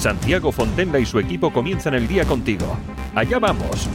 Santiago Fontenla y su equipo comienzan el día contigo. Allá vamos.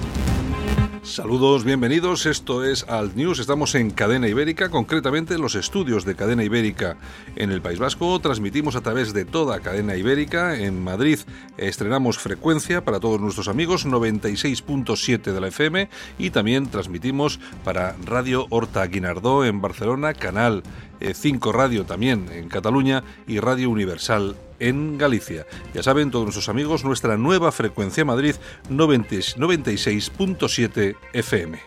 Saludos, bienvenidos. Esto es Alt News. Estamos en Cadena Ibérica, concretamente en los estudios de Cadena Ibérica en el País Vasco. Transmitimos a través de toda Cadena Ibérica. En Madrid estrenamos frecuencia para todos nuestros amigos, 96.7 de la FM. Y también transmitimos para Radio Horta Guinardó en Barcelona, canal 5 Radio también en Cataluña y Radio Universal en Galicia. Ya saben todos nuestros amigos, nuestra nueva frecuencia Madrid 96.7 FM.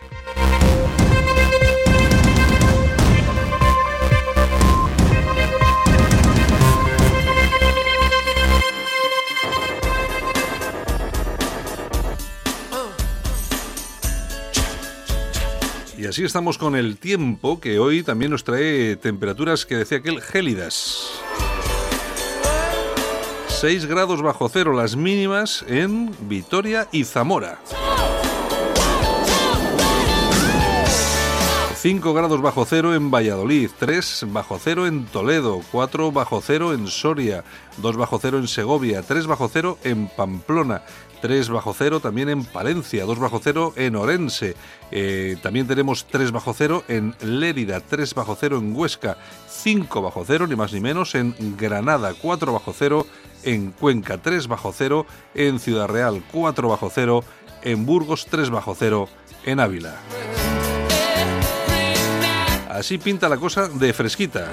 Y así estamos con el tiempo que hoy también nos trae temperaturas que decía aquel gélidas. 6 grados bajo cero las mínimas en Vitoria y Zamora. 5 grados bajo cero en Valladolid, 3 bajo cero en Toledo, 4 bajo cero en Soria, 2 bajo cero en Segovia, 3 bajo cero en Pamplona, 3 bajo cero también en Palencia, 2 bajo cero en Orense, eh, también tenemos 3 bajo cero en Lérida, 3 bajo cero en Huesca, 5 bajo cero, ni más ni menos, en Granada, 4 bajo cero en Cuenca, 3 bajo cero en Ciudad Real, 4 bajo cero en Burgos, 3 bajo cero en Ávila. Así pinta la cosa de fresquita.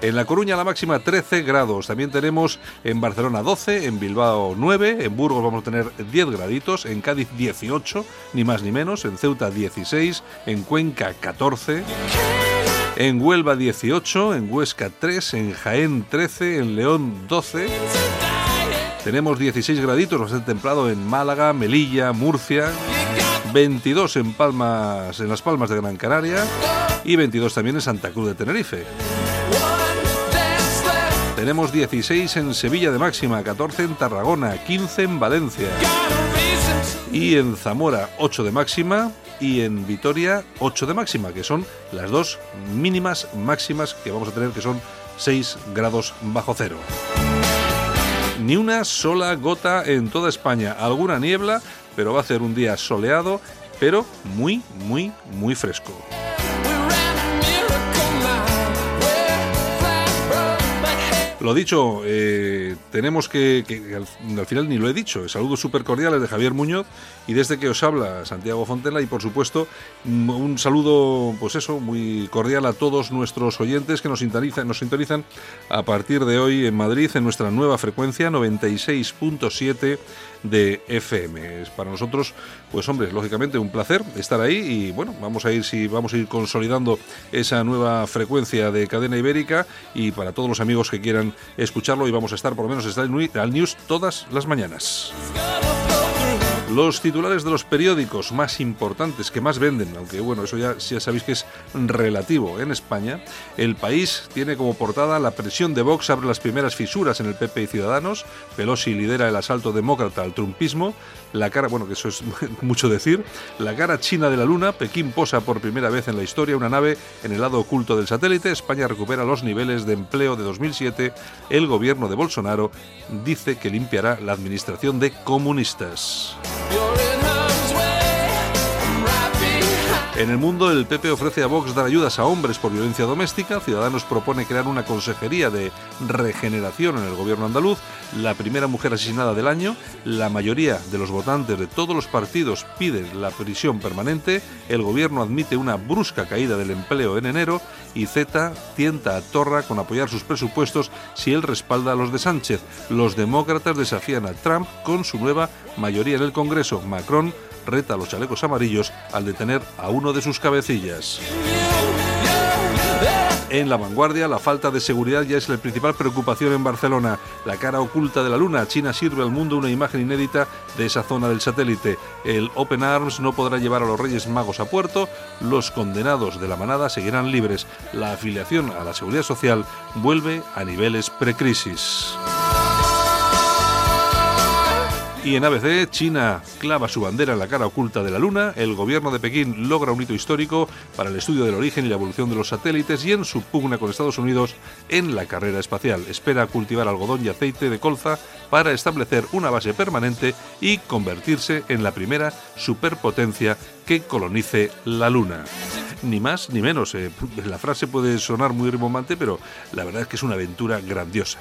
En La Coruña la máxima 13 grados. También tenemos en Barcelona 12, en Bilbao 9, en Burgos vamos a tener 10 graditos, en Cádiz 18, ni más ni menos, en Ceuta 16, en Cuenca 14. En Huelva 18, en Huesca 3, en Jaén 13, en León 12. Tenemos 16 graditos, bastante templado en Málaga, Melilla, Murcia. 22 en Palmas, en las Palmas de Gran Canaria y 22 también en Santa Cruz de Tenerife. Tenemos 16 en Sevilla de máxima, 14 en Tarragona, 15 en Valencia y en Zamora 8 de máxima y en Vitoria 8 de máxima, que son las dos mínimas máximas que vamos a tener, que son 6 grados bajo cero. Ni una sola gota en toda España, alguna niebla, pero va a ser un día soleado, pero muy, muy, muy fresco. Lo dicho, eh, tenemos que, al, final ni lo he dicho, saludos súper cordiales de Javier Muñoz y desde que os habla Santiago Fontela y por supuesto mm, un saludo, pues eso, muy cordial a todos nuestros oyentes que nos sintonizan, nos sintonizan a partir de hoy en Madrid en nuestra nueva frecuencia 96.7 de FM. Es para nosotros, pues hombre, lógicamente un placer estar ahí y bueno, vamos a ir si vamos a ir consolidando esa nueva frecuencia de cadena ibérica y para todos los amigos que quieran escucharlo y vamos a estar por lo menos estar al news todas las mañanas. Los titulares de los periódicos más importantes que más venden, aunque bueno, eso ya, ya sabéis que es relativo en España, el país tiene como portada la presión de Vox abre las primeras fisuras en el PP y Ciudadanos, Pelosi lidera el asalto demócrata al trumpismo, la cara, bueno, que eso es mucho decir, la cara china de la luna, Pekín posa por primera vez en la historia una nave en el lado oculto del satélite, España recupera los niveles de empleo de 2007, el gobierno de Bolsonaro dice que limpiará la administración de comunistas. You're in En el mundo, el PP ofrece a Vox dar ayudas a hombres por violencia doméstica. Ciudadanos propone crear una consejería de regeneración en el gobierno andaluz. La primera mujer asesinada del año. La mayoría de los votantes de todos los partidos piden la prisión permanente. El gobierno admite una brusca caída del empleo en enero. Y Z tienta a Torra con apoyar sus presupuestos si él respalda a los de Sánchez. Los demócratas desafían a Trump con su nueva mayoría en el Congreso. Macron reta a los chalecos amarillos al detener a uno de sus cabecillas. En la vanguardia, la falta de seguridad ya es la principal preocupación en Barcelona. La cara oculta de la Luna. China sirve al mundo una imagen inédita de esa zona del satélite. El Open Arms no podrá llevar a los Reyes Magos a puerto. Los condenados de la manada seguirán libres. La afiliación a la seguridad social vuelve a niveles precrisis. Y en ABC, China clava su bandera en la cara oculta de la Luna, el gobierno de Pekín logra un hito histórico para el estudio del origen y la evolución de los satélites y en su pugna con Estados Unidos en la carrera espacial. Espera cultivar algodón y aceite de colza para establecer una base permanente y convertirse en la primera superpotencia que colonice la Luna. Ni más ni menos. Eh, la frase puede sonar muy rimbombante, pero la verdad es que es una aventura grandiosa.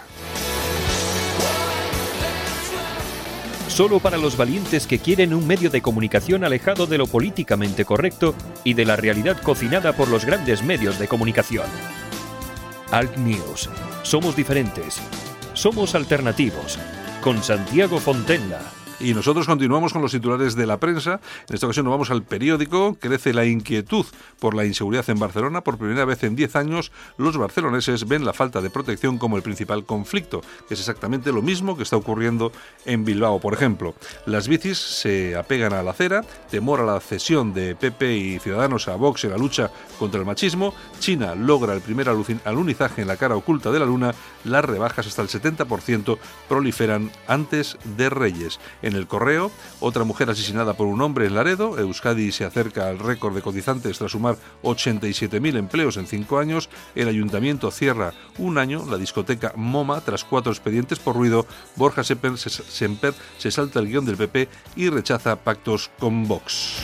Solo para los valientes que quieren un medio de comunicación alejado de lo políticamente correcto y de la realidad cocinada por los grandes medios de comunicación. Alt News. Somos diferentes. Somos alternativos. Con Santiago Fontenla. Y nosotros continuamos con los titulares de la prensa. En esta ocasión nos vamos al periódico. Crece la inquietud por la inseguridad en Barcelona. Por primera vez en 10 años, los barceloneses ven la falta de protección como el principal conflicto, es exactamente lo mismo que está ocurriendo en Bilbao. Por ejemplo, las bicis se apegan a la acera, temor a la cesión de PP y Ciudadanos a Vox en la lucha contra el machismo. China logra el primer alunizaje en la cara oculta de la Luna. Las rebajas hasta el 70% proliferan antes de Reyes. El correo, otra mujer asesinada por un hombre en Laredo. Euskadi se acerca al récord de cotizantes tras sumar 87.000 empleos en cinco años. El ayuntamiento cierra un año la discoteca MoMA tras cuatro expedientes por ruido. Borja Semper se salta el guion del PP y rechaza pactos con Vox.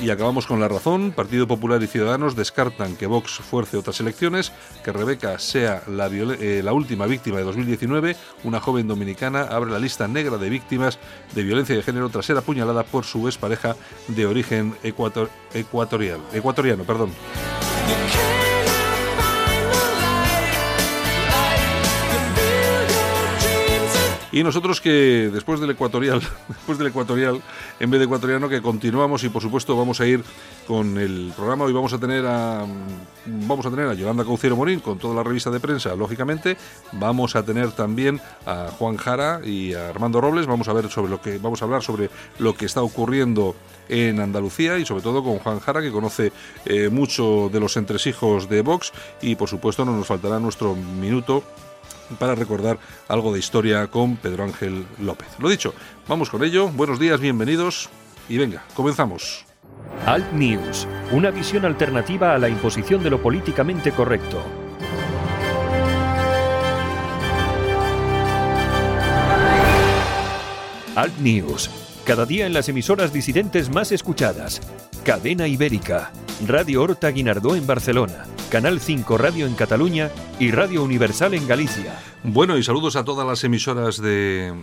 Y acabamos con la razón. Partido Popular y Ciudadanos descartan que Vox fuerce otras elecciones, que Rebeca sea la, eh, última víctima de 2019. Una joven dominicana abre la lista negra de víctimas de violencia de género tras ser apuñalada por su expareja de origen ecuatorial, ecuatoriano. Perdón. Y nosotros que después del ecuatorial, después del ecuatorial, en vez de ecuatoriano, que continuamos y por supuesto vamos a ir con el programa. Hoy vamos a tener a vamos a tener a Yolanda Cauciero Morín con toda la revista de prensa, lógicamente. Vamos a tener también a Juan Jara y a Armando Robles. Vamos a ver sobre lo que vamos a hablar sobre lo que está ocurriendo en Andalucía y sobre todo con Juan Jara que conoce eh, mucho de los entresijos de Vox y por supuesto no nos faltará nuestro minuto para recordar algo de historia con Pedro Ángel López. Lo dicho, vamos con ello. Buenos días, bienvenidos y venga, comenzamos. Alt News, una visión alternativa a la imposición de lo políticamente correcto. Alt News, cada día en las emisoras disidentes más escuchadas. Cadena Ibérica, Radio Horta Guinardó en Barcelona, Canal 5 Radio en Cataluña y Radio Universal en Galicia. Bueno, y saludos a todas las emisoras de,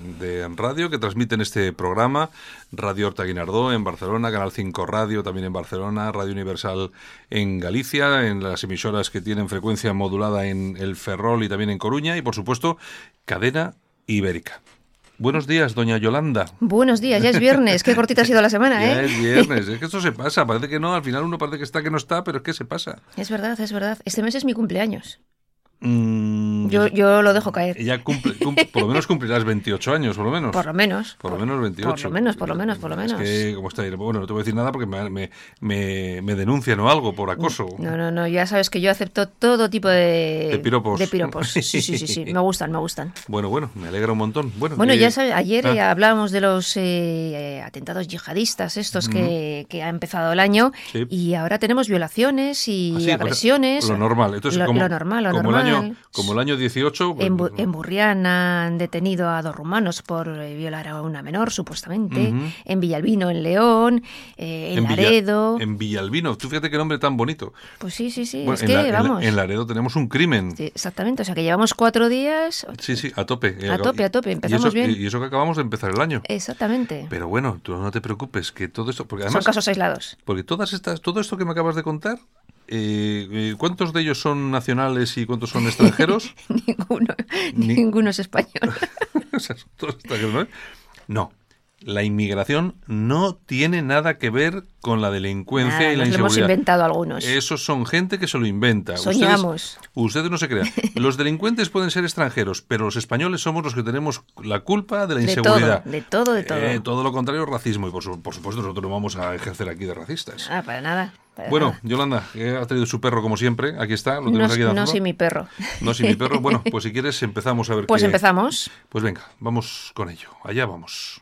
radio que transmiten este programa. Radio Horta Guinardó en Barcelona, Canal 5 Radio también en Barcelona, Radio Universal en Galicia, en las emisoras que tienen frecuencia modulada en el Ferrol y también en Coruña y por supuesto Cadena Ibérica. Buenos días, doña Yolanda. Buenos días, ya es viernes. Qué cortita ha sido la semana, ¿eh? Ya es viernes. Es que esto se pasa. Parece que no, al final uno parece que está, que no está, pero es que se pasa. Es verdad, es verdad. Este mes es mi cumpleaños. Mm, yo, yo lo dejo caer. Ya cumple, por lo menos cumplirás 28 años, por lo menos. Por lo menos. Por lo menos 28. Por lo menos, por lo menos, por lo menos. Es que, está? Bueno, no te voy a decir nada porque me, me, me, denuncian o algo por acoso. No, no, no, ya sabes que yo acepto todo tipo de... De piropos. De piropos, sí, sí, sí, sí, me gustan, me gustan. Bueno, bueno, me alegra un montón. Bueno, bueno ya sabes, ayer ah. hablábamos de los eh, atentados yihadistas estos que, que, ha empezado el año y ahora tenemos violaciones y ah, pues, agresiones. Lo normal. Entonces, lo, como, normal, lo como normal. El año, como el año 18. En, en, Burriana han detenido a dos rumanos por eh, violar a una menor, supuestamente. En Villalbino, en León, eh, en, Laredo. en Villalbino, tú fíjate qué nombre tan bonito. Pues sí, sí, sí. es que, vamos. En, Laredo tenemos un crimen. exactamente, o sea que llevamos cuatro días. Sí, sí, a tope. A tope, a tope, empezamos bien. Y eso que acabamos de empezar el año. Exactamente. Pero bueno, tú no te preocupes, que todo esto. Porque además, Son casos aislados. Porque todas estas, todo esto que me acabas de contar eh, eh, ¿Cuántos de ellos son nacionales y cuántos son extranjeros? ninguno. Ninguno es español. ¿no? La inmigración no tiene nada que ver con la delincuencia y la inseguridad. Lo hemos inventado algunos. Esos son gente que se lo inventa. Soñamos. Ustedes, no se crean. Los delincuentes pueden ser extranjeros, pero los españoles somos los que tenemos la culpa de la inseguridad. De todo, de todo. De todo. todo lo contrario, racismo. Y por, supuesto nosotros no vamos a ejercer aquí de racistas. Ah, para nada. bueno, Yolanda, ha traído su perro como siempre. Aquí está, lo tenemos no, aquí No, sí, mi perro. No, sí, mi perro. Bueno, pues si quieres empezamos a ver Pues empezamos. Pues venga, vamos con ello. Allá vamos.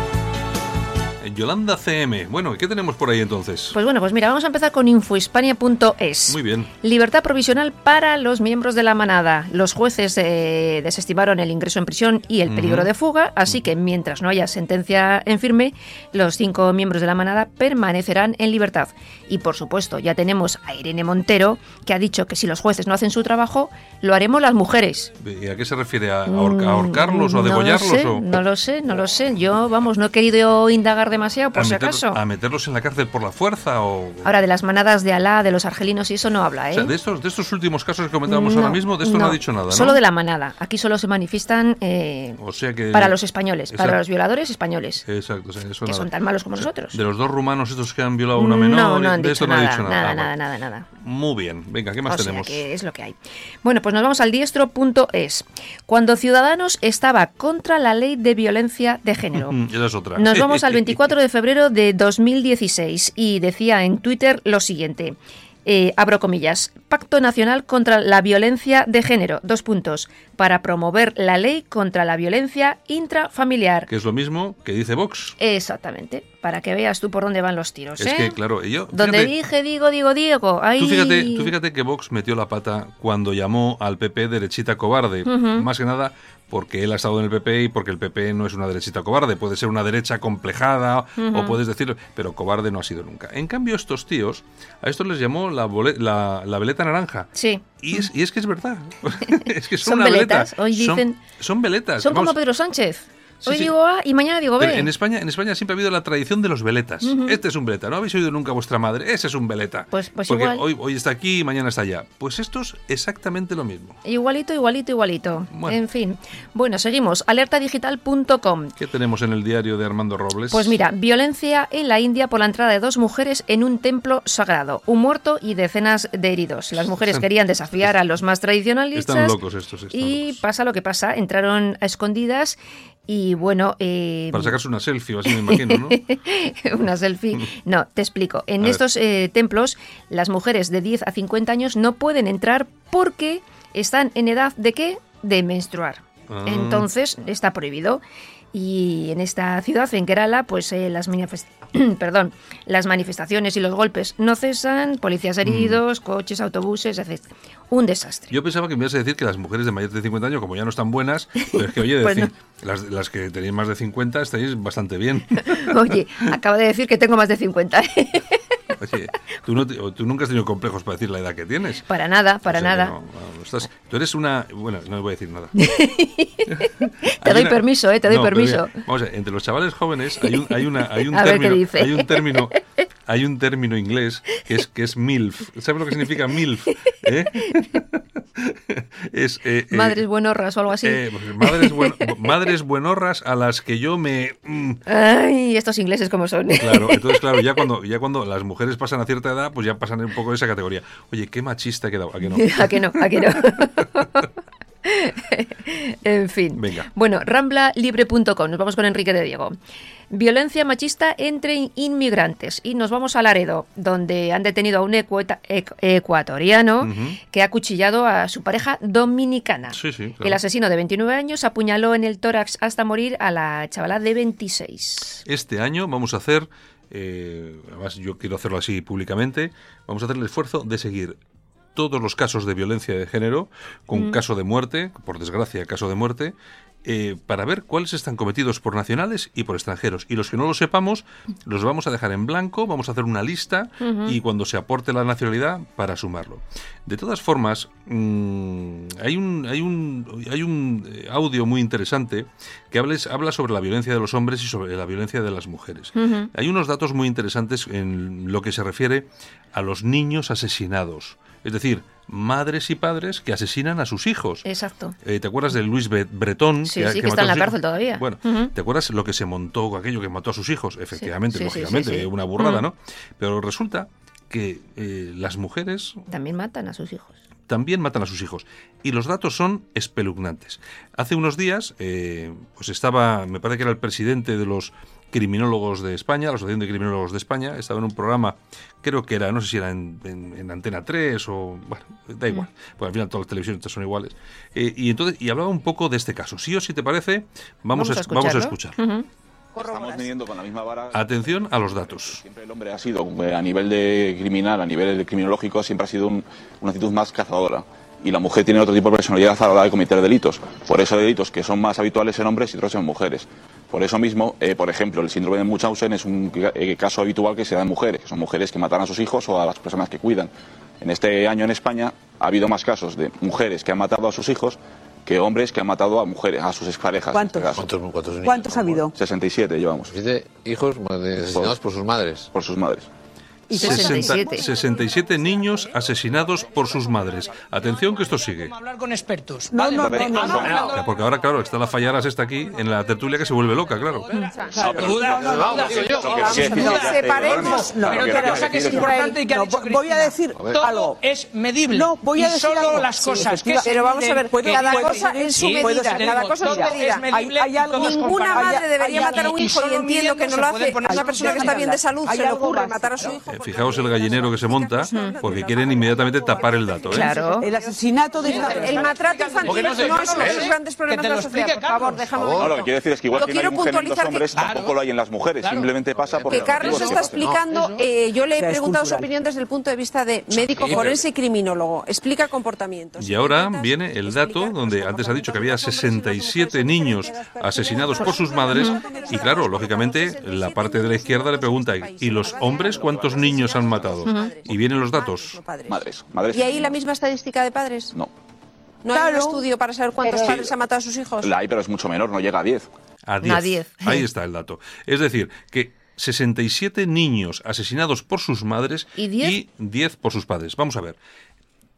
Yolanda CM. Bueno, ¿qué tenemos por ahí entonces? Pues bueno, pues mira, vamos a empezar con infohispania.es. Muy bien. Libertad provisional para los miembros de la manada. Los jueces eh, desestimaron el ingreso en prisión y el peligro de fuga, así que mientras no haya sentencia en firme, los cinco miembros de la manada permanecerán en libertad. Y por supuesto, ya tenemos a Irene Montero, que ha dicho que si los jueces no hacen su trabajo, lo haremos las mujeres. ¿Y a qué se refiere? ¿A, ahorcarlos o a degollarlos? No lo sé, no lo sé. Yo, vamos, no he querido indagar demasiado, por si acaso. ¿A meterlos en la cárcel por la fuerza o...? Ahora, de las manadas de Alá, de los argelinos y eso no habla, ¿eh? O sea, de estos, de estos últimos casos que comentábamos ahora mismo, de esto no, ha dicho nada, ¿no? Solo de la manada. Aquí solo se manifiestan eh, o sea que, para los españoles, para los violadores españoles. Exacto. eso que son tan malos como nosotros. De los dos rumanos estos que han violado a una menor, no, de esto no ha dicho nada. Nada, nada, nada, nada. Muy bien. Venga, ¿qué más tenemos? que es lo que hay. Bueno, pues nos vamos al diestro.es. Cuando Ciudadanos estaba contra la ley de violencia de género. Esa es otra. Nos vamos al 24 de febrero de 2016 y decía en Twitter lo siguiente. Eh, abro comillas, Pacto Nacional contra la Violencia de Género, dos puntos, para promover la ley contra la violencia intrafamiliar. Que es lo mismo que dice Vox. Exactamente, para que veas tú por dónde van los tiros. Es ¿eh? que, claro, yo... Donde dije, digo, digo, Diego, ahí... Tú fíjate, tú fíjate que Vox metió la pata cuando llamó al PP derechita cobarde, más que nada porque él ha estado en el PP y porque el PP no es una derechita cobarde, puede ser una derecha complejada o puedes decir, pero cobarde no ha sido nunca. En cambio, estos tíos, a estos les llamó la, la, veleta naranja. Sí. Y es, y es que es verdad. es que son, una veletas. Hoy dicen. Son, veletas. Son como Pedro Sánchez. Hoy digo A y mañana digo B. en España, en España siempre ha habido la tradición de los veletas. Este es un veleta. ¿No habéis oído nunca a vuestra madre? Ese es un veleta. Pues, pues Porque igual. Hoy, hoy está aquí y mañana está allá. Pues esto es exactamente lo mismo. Igualito, igualito, igualito. En fin. Bueno, seguimos. Alertadigital.com. ¿Qué tenemos en el diario de Armando Robles? Pues mira, violencia en la India por la entrada de dos mujeres en un templo sagrado. Un muerto y decenas de heridos. Las mujeres querían desafiar a los más tradicionalistas. Están locos estos. y pasa lo que pasa. Entraron a escondidas y bueno... Eh, Para sacarse una selfie, así me imagino, ¿no? una selfie. No, te explico. En estos eh, templos, las mujeres de 10 a 50 años no pueden entrar porque están en edad de qué? De menstruar. Ah. Entonces, está prohibido. Y en esta ciudad, en Kerala, pues eh, las, perdón, las manifestaciones y los golpes no cesan, policías mm. heridos, coches, autobuses, etc. Un desastre. Yo pensaba que me ibas a decir que las mujeres de mayores de 50 años, como ya no están buenas, pero es que, oye, las, las, que tenéis más de 50 estáis bastante bien. oye, acabo de decir que tengo más de 50. Oye, ¿tú, no tú, nunca has tenido complejos para decir la edad que tienes. Para nada, para nada. tú eres una... Bueno, no voy a decir nada. te doy permiso, ¿eh? Te doy permiso. Vamos a ver, entre los chavales jóvenes hay un, hay una, hay un término... Hay un término hay un término inglés que es, que es MILF. ¿Sabes lo que significa MILF? ¿Eh? es, eh, eh, madres buenorras o algo así. Pues, madres, madres buenorras a las que yo me... Mm. Ay, estos ingleses como son. Claro, entonces claro, ya cuando, ya cuando las mujeres pasan a cierta edad, pues ya pasan un poco de esa categoría. Oye, qué machista he quedado. ¿A que no? ¿A que no? ¿A que no? en fin. Venga. Bueno, ramblalibre.com. Nos vamos con Enrique de Diego. Violencia machista entre inmigrantes. Y nos vamos a Laredo, donde han detenido a un ecuatoriano que ha cuchillado a su pareja dominicana. El asesino de 29 años apuñaló en el tórax hasta morir a la chavala de 26. Este año vamos a hacer, eh, además yo quiero hacerlo así públicamente, vamos a hacer el esfuerzo de seguir todos los casos de violencia de género, con caso de muerte, por desgracia caso de muerte, eh, para ver cuáles están cometidos por nacionales y por extranjeros. Y los que no lo sepamos, los vamos a dejar en blanco, vamos a hacer una lista y cuando se aporte la nacionalidad, para sumarlo. De todas formas, mm, hay un, hay un, hay un eh, audio muy interesante que habla sobre la violencia de los hombres y sobre la violencia de las mujeres. Hay unos datos muy interesantes en lo que se refiere a los niños asesinados. Es decir, madres y padres que asesinan a sus hijos. Exacto. Eh, ¿Te acuerdas de Luis Bretón? Sí, que, sí, que, está en la cárcel todavía. Bueno, ¿te acuerdas lo que se montó, aquello que mató a sus hijos? Efectivamente, lógicamente, una burrada, ¿no? Pero resulta que eh, las mujeres... También matan a sus hijos. También matan a sus hijos. Y los datos son espeluznantes. Hace unos días, eh, pues estaba, me parece que era el presidente de los criminólogos de España, la Asociación de Criminólogos de España, estaba en un programa, creo que era, no sé si era en, Antena 3 o, bueno, da igual, mm. porque al final todas las televisiones son iguales. Eh, y entonces, y hablaba un poco de este caso. Sí o si te parece, vamos, a, vamos a escuchar. Estamos midiendo con la misma vara. Atención a los datos. Siempre el hombre ha sido, eh, a nivel de criminal, a nivel criminológico, siempre ha sido una actitud más cazadora y la mujer tiene otro tipo de personalidad a la hora de cometer delitos. Por eso hay delitos que son más habituales en hombres y otros en mujeres. Por eso mismo, eh, por ejemplo, el síndrome de Munchausen es un eh, caso habitual que se da en mujeres, que son mujeres que matan a sus hijos o a las personas que cuidan. En este año en España ha habido más casos de mujeres que han matado a sus hijos que hombres que han matado a mujeres, a sus exparejas. ¿Cuántos? Este ¿Cuántos, ¿Cuántos, ha habido? 67 llevamos. 67 hijos asesinados por sus madres. Por sus madres. 67. 67 niños asesinados por sus madres. Atención que esto sigue. hablar con expertos. No, no, no, Porque ahora, claro, está la Fallaras esta aquí en la tertulia que se vuelve loca, claro. Separemos. No, pero otra cosa que es importante y que ha dicho Voy a decir algo. es medible. No, voy a decir solo las cosas que Pero vamos a ver, cada cosa en su medida. Cada cosa en su medida. Hay algo. Ninguna madre debería matar a un hijo y entiendo que no lo hace una persona que está bien de salud. Se le ocurre matar a su hijo fijaos el gallinero que se monta, porque quieren inmediatamente tapar el dato. ¿eh? Claro. El asesinato de El maltrato infantil no, es uno de los grandes problemas de la sociedad. Por favor, déjame No, lo que quiero decir es que igual que no hay un gen en los hombres, tampoco lo hay en las mujeres. Simplemente pasa por... Que Carlos está explicando, eh, yo le he preguntado su opinión desde el punto de vista de médico forense y criminólogo. Explica comportamientos. Y ahora viene el dato donde antes ha dicho que había 67 niños asesinados por sus madres y claro, lógicamente la parte de la izquierda le pregunta, ¿y los hombres cuántos niños han matado? Y vienen los datos. Madres, ¿Y ahí la misma estadística de padres? No. ¿No hay un estudio para saber cuántos padres han matado a sus hijos? La hay, pero es mucho menor, no llega a 10. A 10. Ahí está el dato. Es decir, que 67 niños asesinados por sus madres y 10? 10 por sus padres. Vamos a ver.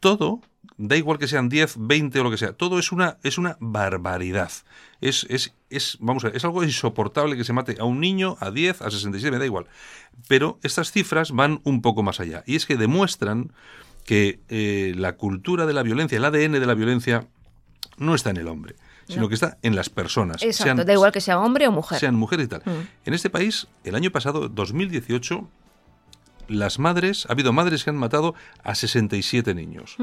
Todo, da igual que sean 10, 20 o lo que sea, todo es una, es una barbaridad. Es, es, es, vamos a ver, es algo insoportable que se mate a un niño, a 10, a 67, me da igual. Pero estas cifras van un poco más allá. Y es que demuestran que eh, la cultura de la violencia, el ADN de la violencia, no está en el hombre, sino que está en las personas. Exacto, da igual que sea hombre o mujer. Sean mujeres y tal. Mm. En este país, el año pasado, 2018, las madres, ha habido madres que han matado a 67 niños.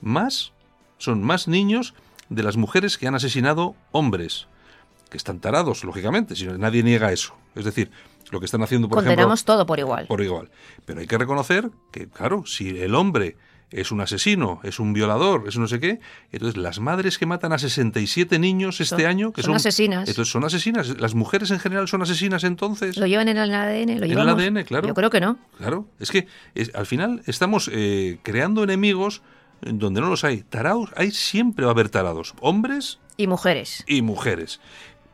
Más, son más niños de las mujeres que han asesinado hombres, que están tarados, lógicamente, si nadie niega eso. Es decir, lo que están haciendo, por Condenamos todo por igual. Por igual. Pero hay que reconocer que, claro, si el hombre es un asesino, es un violador, es no sé qué. Entonces, las madres que matan a 67 niños este año, que son, asesinas. Entonces, son asesinas. ¿Las mujeres en general son asesinas entonces? ¿Lo llevan en el ADN? ¿Lo en el ADN, claro. Yo creo que no. Claro. Es que al final estamos eh, creando enemigos donde no los hay. Tarados, hay siempre va a haber tarados. Hombres. Y mujeres. Y mujeres.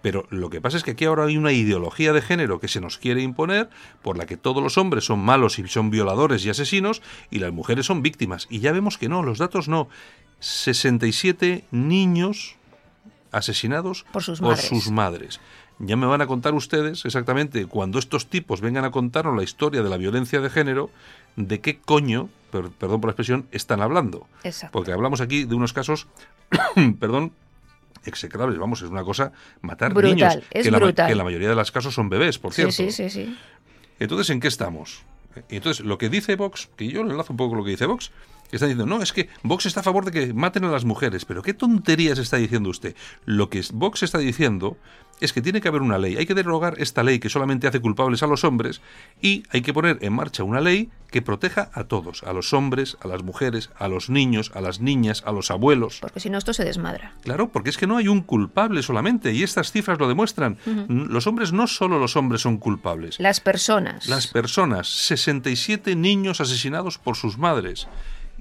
Pero lo que pasa es que aquí ahora hay una ideología de género que se nos quiere imponer por la que todos los hombres son malos y son violadores y asesinos y las mujeres son víctimas. Y ya vemos que no, los datos no. 67 niños asesinados por sus, madres. Ya me van a contar ustedes exactamente cuando estos tipos vengan a contarnos la historia de la violencia de género, de qué coño, perdón por la expresión, están hablando. Porque hablamos aquí de unos casos, perdón, execrables. Vamos, es una cosa matar niños. Es que, brutal. La, que en la mayoría de los casos son bebés, por cierto. Sí, sí, sí. Entonces, ¿en qué estamos? Entonces, lo que dice Vox, que yo le enlazo un poco con lo que dice Vox, que están diciendo, no, es que Vox está a favor de que maten a las mujeres. Pero ¿qué tonterías está diciendo usted? Lo que Vox está diciendo es que tiene que haber una ley. Hay que derogar esta ley que solamente hace culpables a los hombres y hay que poner en marcha una ley que proteja a todos, a los hombres, a las mujeres, a los niños, a las niñas, a los abuelos. Porque si no esto se desmadra. Claro, porque es que no hay un culpable solamente y estas cifras lo demuestran. Los hombres no solo los hombres son culpables. Las personas. Las personas, 67 niños asesinados por sus madres.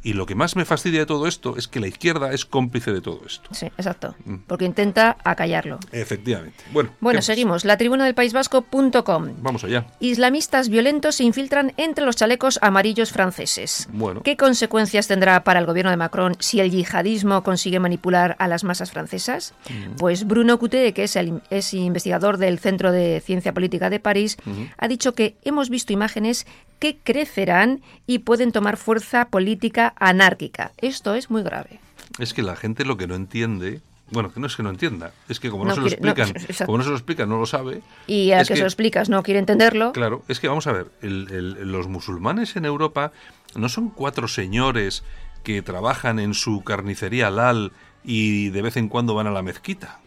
Y lo que más me fastidia de todo esto es que la izquierda es cómplice de todo esto. Sí, exacto. Mm. Porque intenta acallarlo. Efectivamente. Bueno, bueno seguimos. La tribuna del País Vasco.com. Vamos allá. Islamistas violentos se infiltran entre los chalecos amarillos franceses. Bueno. ¿Qué consecuencias tendrá para el gobierno de Macron si el yihadismo consigue manipular a las masas francesas? Mm. Pues Bruno Coutet, que es, el, es investigador del Centro de Ciencia Política de París, ha dicho que hemos visto imágenes que crecerán y pueden tomar fuerza política anárquica. Esto es muy grave. Es que la gente lo que no entiende bueno, que no es que no entienda, es que como no, se lo explican, como no se lo explican, no lo sabe. Y a que, se lo explicas no quiere entenderlo. Claro, es que vamos a ver, los musulmanes en Europa no son cuatro señores que trabajan en su carnicería Lal y de vez en cuando van a la mezquita.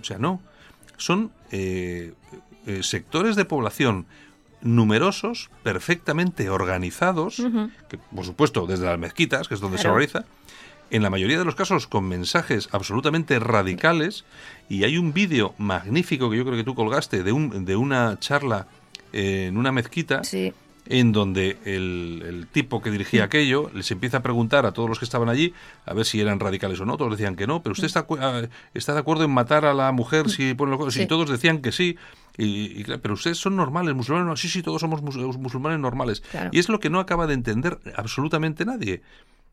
O sea, no. Son eh, eh, sectores de población numerosos, perfectamente organizados, que por supuesto desde las mezquitas, que es donde se organiza, en la mayoría de los casos con mensajes absolutamente radicales, y hay un vídeo magnífico que yo creo que tú colgaste de, un, de una charla en una mezquita. En donde el, tipo que dirigía aquello les empieza a preguntar a todos los que estaban allí a ver si eran radicales o no. Todos decían que no, pero usted está, ah, está de acuerdo en matar a la mujer si pone los... todos decían que sí. Y, pero ustedes son normales, musulmanes. Sí, sí, todos somos musulmanes normales. Y es lo que no acaba de entender absolutamente nadie.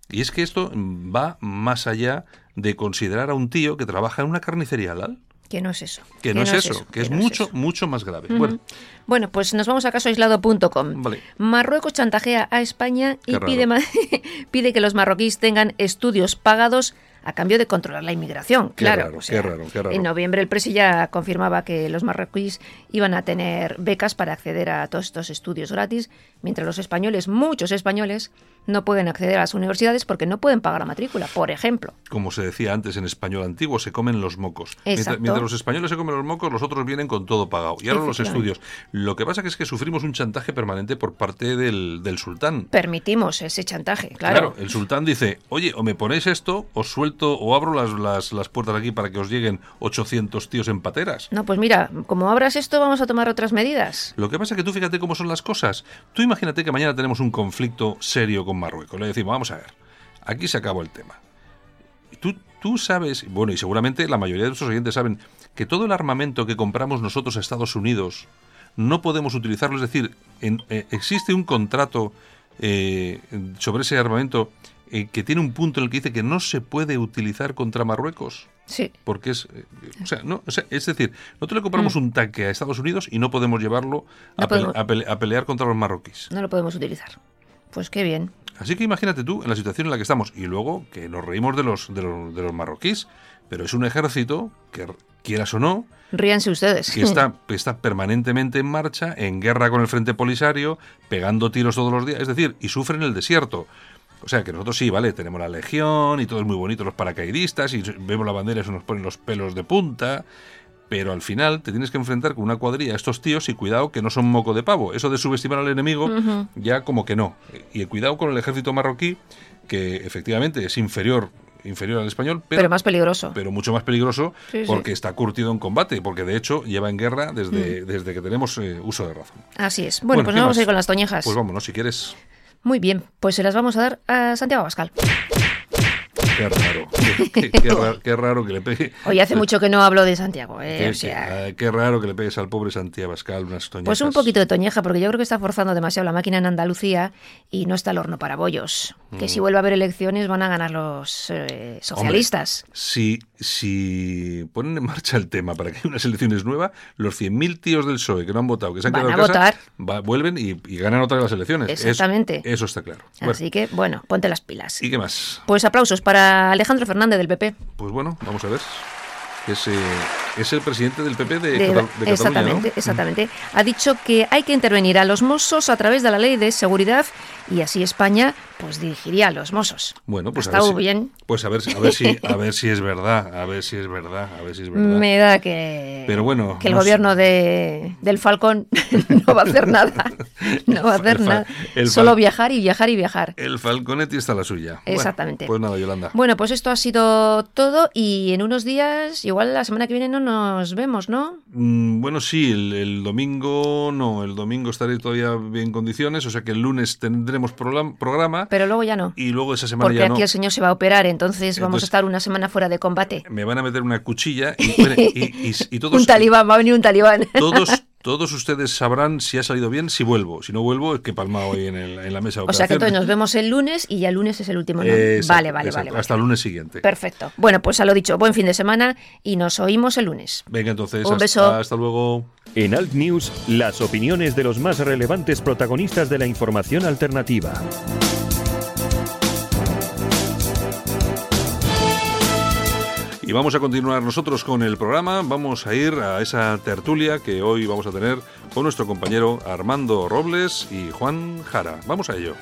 Y es que esto va más allá de considerar a un tío que trabaja en una carnicería halal. Que no es eso. Que, no, es eso, que, es mucho, mucho más grave. bueno. bueno, pues nos vamos a casoaislado.com. Vale. Marruecos chantajea a España y pide, pide que los marroquíes tengan estudios pagados a cambio de controlar la inmigración. claro, qué raro, qué raro. En noviembre el presi ya confirmaba que los marroquíes iban a tener becas para acceder a todos estos estudios gratis, mientras los españoles, muchos españoles, no pueden acceder a las universidades porque no pueden pagar la matrícula, por ejemplo. Como se decía antes en español antiguo, se comen los mocos. Mientras, los españoles se comen los mocos, los otros vienen con todo pagado. Y ahora los estudios. Lo que pasa es que sufrimos un chantaje permanente por parte del, sultán. Permitimos ese chantaje, claro. Claro, el sultán dice, oye, o me ponéis esto, os suelto o abro las, las, las puertas aquí para que os lleguen 800 tíos en pateras. No, pues mira, como abras esto, vamos a tomar otras medidas. Lo que pasa es que tú fíjate cómo son las cosas. Tú imagínate que mañana tenemos un conflicto serio con Marruecos. Le decimos, vamos a ver, aquí se acabó el tema. Tú, tú sabes, bueno, y seguramente la mayoría de nuestros oyentes saben, que todo el armamento que compramos nosotros a Estados Unidos no podemos utilizarlo. Es decir, eh, existe un contrato eh, sobre ese armamento eh, que tiene un punto en el que dice que no se puede utilizar contra Marruecos. Sí. Porque es. o, sea, no, es decir, nosotros le compramos mm. un tanque a Estados Unidos y no podemos llevarlo a, pelear contra los marroquíes. No lo podemos utilizar. Pues qué bien. Así que imagínate tú en la situación en la que estamos. Y luego que nos reímos de los, de los, de los marroquíes, pero es un ejército que, quieras o no, Ríanse ustedes. Que está, está permanentemente en marcha, en guerra con el Frente Polisario, pegando tiros todos los días, es decir, y sufren el desierto. O sea, que nosotros sí, ¿vale? Tenemos la legión y todo es muy bonito, los paracaidistas, y vemos la bandera y se nos ponen los pelos de punta, pero al final te tienes que enfrentar con una cuadrilla a estos tíos y cuidado que no son moco de pavo. Eso de subestimar al enemigo ya como que no. Y cuidado con el ejército marroquí, que efectivamente es inferior inferior al español, pero, más peligroso. Pero mucho más peligroso porque está curtido en combate, porque de hecho lleva en guerra desde, mm. desde que tenemos eh, uso de razón. Así es. Bueno, pues vamos a ir con las toñejas. Pues vámonos, si quieres. Muy bien, pues se las vamos a dar a Santiago Pascal. Qué raro. Qué, raro, que le pegue. Hoy hace mucho que no hablo de Santiago. ¿eh? Qué, raro que le pegues al pobre Santiago Pascal unas toñejas. Pues un poquito de toñeja, porque yo creo que está forzando demasiado la máquina en Andalucía y no está el horno para bollos. Que si mm. vuelve a haber elecciones van a ganar los eh, socialistas. si, si ponen en marcha el tema para que haya unas elecciones nuevas, los 100.000 tíos del PSOE que no han votado, que se han van quedado a votar. vuelven y, ganan otra las elecciones. Exactamente. Eso, está claro. Así que, bueno, ponte las pilas. ¿Y qué más? Pues aplausos para Alejandro Fernández del PP. Pues bueno, vamos a ver. Es, eh, es el presidente del PP de, de, Exactamente, exactamente. Ha dicho que hay que intervenir a los Mossos a través de la ley de seguridad y así España pues dirigiría a los Mossos. Bueno, pues ha a ver, estado si, bien. pues a ver, a ver si a ver si es verdad, a ver si es verdad, a ver si es verdad. Me da que, Pero bueno, que el no gobierno de, del Falcón no va a hacer nada. No va a hacer El nada. el Solo viajar y viajar y viajar. El Falconetti está la suya. Bueno, Exactamente. pues nada, Yolanda. Bueno, pues esto ha sido todo y en unos días, igual la semana que viene no nos vemos, ¿no? Mm, Bueno, sí, el, el domingo no, el domingo estaré todavía en condiciones, o sea que el lunes tendremos program- programa Pero luego ya no. y luego esa semana Porque ya aquí no. el señor se va a operar, entonces, vamos a estar una semana fuera de combate. Me van a meter una cuchilla y, bueno, y- y- y todos, un talibán, va a venir un talibán. todos, todos ustedes sabrán si ha salido bien, si vuelvo. Si no vuelvo, es que he palmado hoy en, el- en la mesa de O sea que entonces nos vemos el lunes y ya el lunes es el último. ¿no? Exacto, vale, vale, exacto, vale, vale. Hasta el lunes siguiente. Perfecto. Bueno, pues a lo dicho, buen fin de semana y nos oímos el lunes. Venga, entonces, Un hasta- beso. hasta luego. En Alt News, las opiniones de los más relevantes protagonistas de la información alternativa. Y vamos a continuar nosotros con el programa. Vamos a ir a esa tertulia que hoy vamos a tener con nuestro compañero Armando Robles y Juan Jara. Vamos a ello.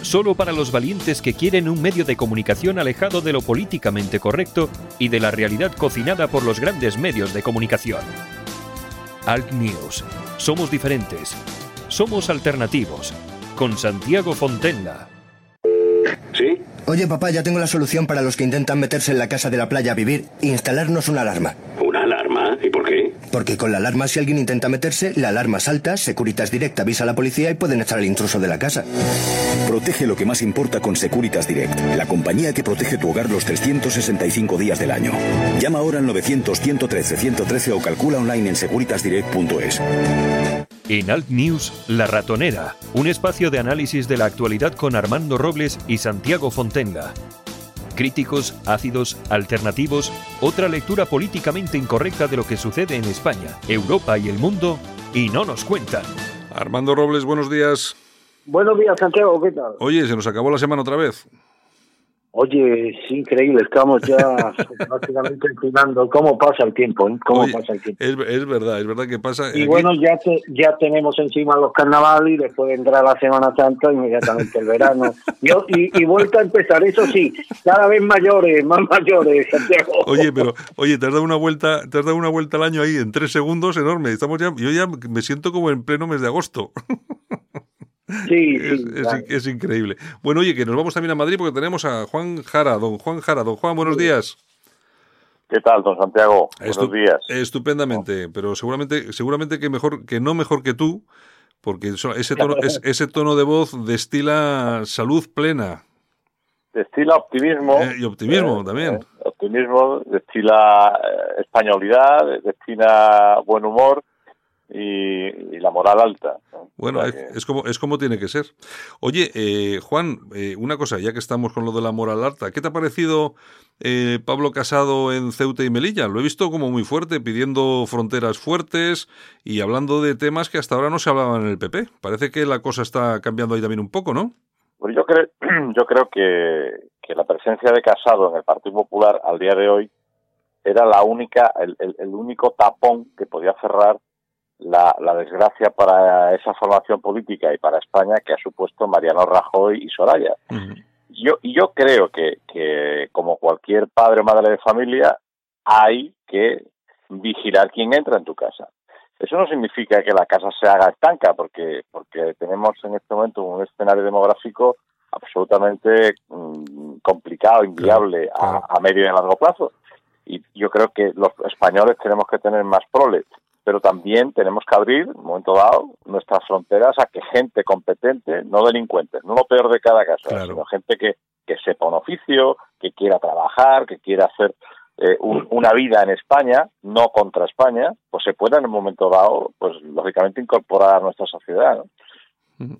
Solo para los valientes que quieren un medio de comunicación alejado de lo políticamente correcto y de la realidad cocinada por los grandes medios de comunicación. Alt News. Somos diferentes. Somos alternativos. Con Santiago Fontenla. ¿Sí? Oye, papá, ya tengo la solución para los que intentan meterse en la casa de la playa a vivir. Instalarnos una alarma. ¿Una alarma? Porque con la alarma, si alguien intenta meterse, la alarma salta, Securitas Direct avisa a la policía y pueden echar al intruso de la casa. Protege lo que más importa con Securitas Direct, la compañía que protege tu hogar los 365 días del año. Llama ahora al 900-113-113 o calcula online en securitasdirect.es. En Alt News, La Ratonera, un espacio de análisis de la actualidad con Armando Robles y Santiago Fontenga. Críticos, ácidos, alternativos, otra lectura políticamente incorrecta de lo que sucede en España, Europa y el mundo, y no nos cuentan. Armando Robles, buenos días. Buenos días, Santiago, ¿qué tal? Oye, se nos acabó la semana otra vez. Oye, es increíble, estamos ya prácticamente empinando. ¿Cómo pasa el tiempo? eh? ¿Cómo Oye, pasa el tiempo? Es, es verdad, es verdad que pasa. Y aquí- bueno, ya te- ya tenemos encima los carnavales y después vendrá la Semana Santa, inmediatamente el verano. Yo, y, y vuelta a empezar, eso sí, cada vez mayores, más mayores, Santiago. Oye, pero, oye, te has dado una vuelta, te has dado una vuelta al año ahí en tres segundos enorme. Estamos ya, yo ya me siento como en pleno mes de agosto. Sí, Es, sí, es- claro. es increíble. Bueno, oye, que nos vamos también a Madrid porque tenemos a Juan Jara, don Juan Jara. Don Juan, buenos días. ¿Qué tal, don Santiago? Estu- Buenos días. Estupendamente, pero seguramente, seguramente que mejor, que no mejor que tú, porque ese tono, es- ese tono de voz destila salud plena Destila optimismo. eh, y optimismo eh, también. eh, optimismo, destila españolidad, destina buen humor y, y la moral alta. ¿no? Bueno, O sea es, como, es como tiene que ser. Oye, eh, Juan, eh, una cosa, ya que estamos con lo de la moral alta, ¿qué te ha parecido eh, Pablo Casado en Ceuta y Melilla? Lo he visto como muy fuerte, pidiendo fronteras fuertes y hablando de temas que hasta ahora no se hablaban en el PP. Parece que la cosa está cambiando ahí también un poco, ¿no? Pues yo creo, yo creo que, que la presencia de Casado en el Partido Popular al día de hoy era la única, el, el- el único tapón que podía cerrar la, la desgracia para esa formación política y para España que ha supuesto Mariano Rajoy y Soraya. Yo, y yo creo que, que, como cualquier padre o madre de familia, hay que vigilar quién entra en tu casa. Eso no significa que la casa se haga estanca, porque, porque tenemos en este momento un escenario demográfico absolutamente mm, complicado, inviable a, a medio y a largo plazo. Y yo creo que los españoles tenemos que tener más proles, pero también tenemos que abrir, en un momento dado, nuestras fronteras a que gente competente, no delincuentes, no lo peor de cada caso, sino gente que, que sepa un oficio, que quiera trabajar, que quiera hacer eh, un- una vida en España, no contra España, pues se pueda en un momento dado, pues lógicamente incorporar a nuestra sociedad. ¿no?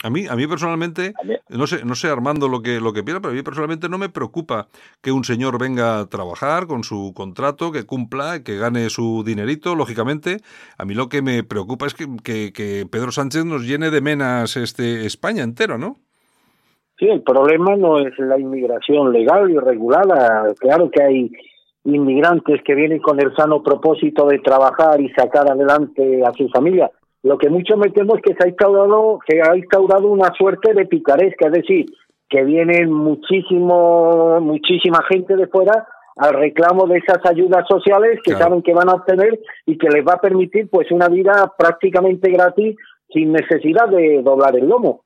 A mí, a mí personalmente, no sé, no sé Armando lo que, lo que piensa, pero a mí personalmente no me preocupa que un señor venga a trabajar con su contrato, que cumpla, que gane su dinerito, lógicamente. A mí lo que me preocupa es que, que- que Pedro Sánchez nos llene de menas este España entero, ¿no? Sí, el problema no es la inmigración legal y regulada. Claro que hay inmigrantes que vienen con el sano propósito de trabajar y sacar adelante a su familia. Lo que mucho me temo es que se ha instaurado, que ha instaurado una suerte de picaresca, es decir, que vienen muchísimo, muchísima gente de fuera al reclamo de esas ayudas sociales que saben que van a obtener y que les va a permitir pues una vida prácticamente gratis sin necesidad de doblar el lomo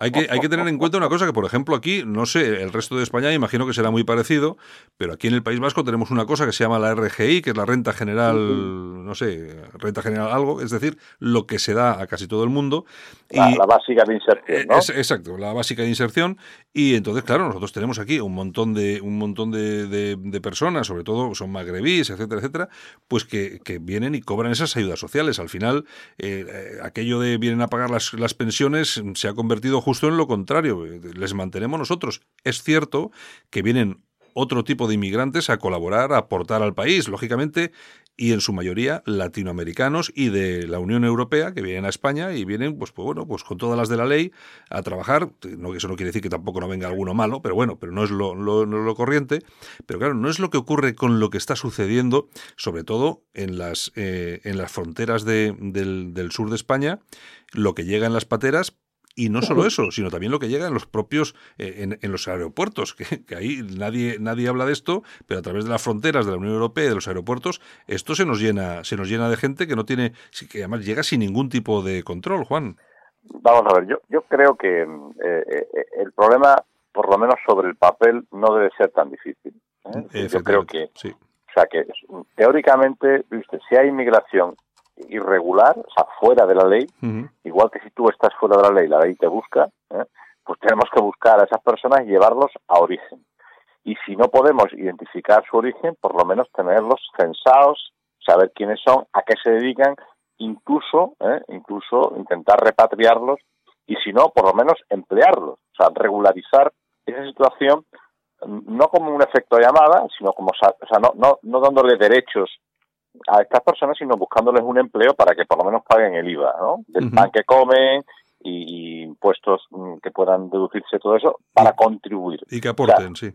hay, que, hay que tener en cuenta una cosa que, por ejemplo, aquí, no sé, el resto de España imagino que será muy parecido, pero aquí en el País Vasco tenemos una cosa que se llama la RGI, que es la renta general, no sé, renta general algo, es decir, lo que se da a casi todo el mundo. La, y, la básica de inserción, ¿no? exacto, la básica de inserción. Y entonces, claro, nosotros tenemos aquí un montón de, un montón de, de, personas, sobre todo son magrebís, etcétera, etcétera, pues que, que, vienen y cobran esas ayudas sociales. Al final, eh, eh aquello de vienen a pagar las, las pensiones se ha convertido justo en lo contrario. Les mantenemos nosotros. Es cierto que vienen otro tipo de inmigrantes a colaborar, a aportar al país, lógicamente, y en su mayoría latinoamericanos y de la Unión Europea que vienen a España y vienen, pues, pues bueno, pues con todas las de la ley a trabajar. No, eso no quiere decir que tampoco no venga alguno malo, pero bueno, pero no es lo, lo, corriente. Pero claro, no es lo que ocurre con lo que está sucediendo, sobre todo en las, eh, en las fronteras de, del sur de España, lo que llega en las pateras, y no solo eso, sino también lo que llega en los propios, eh, en, los aeropuertos, que, ahí nadie, nadie habla de esto, pero a través de las fronteras de la Unión Europea y de los aeropuertos, esto se nos llena, se nos llena de gente que no tiene, que además llega sin ningún tipo de control, Juan. Vamos a ver, yo, yo creo que eh, eh, el problema, por lo menos sobre el papel, no debe ser tan difícil. Yo creo que, sí. o sea, que teóricamente, viste, si hay inmigración irregular, o sea, fuera de la ley, igual que si tú estás fuera de la ley, la ley te busca, ¿eh? pues tenemos que buscar a esas personas y llevarlos a origen. Y si no podemos identificar su origen, por lo menos tenerlos censados, saber quiénes son, a qué se dedican, incluso, ¿eh? incluso intentar repatriarlos y si no, por lo menos emplearlos, o sea, regularizar esa situación no como un efecto llamada, sino como, o sea, no, no, no dándole derechos a estas personas, sino buscándoles un empleo para que por lo menos paguen el IVA, ¿no? Del pan que comen y, impuestos mm, que puedan deducirse todo eso para contribuir. Y que aporten, sí.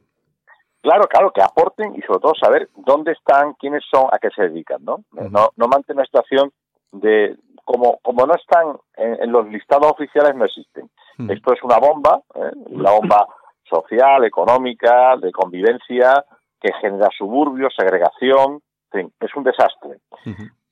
Claro, claro, que aporten y sobre todo saber dónde están, quiénes son, a qué se dedican, ¿no? No, no mantener una situación de como como no están en, los listados oficiales no existen. Esto es una bomba, ¿eh? una bomba social, económica, de convivencia que genera suburbios, segregación, es un desastre.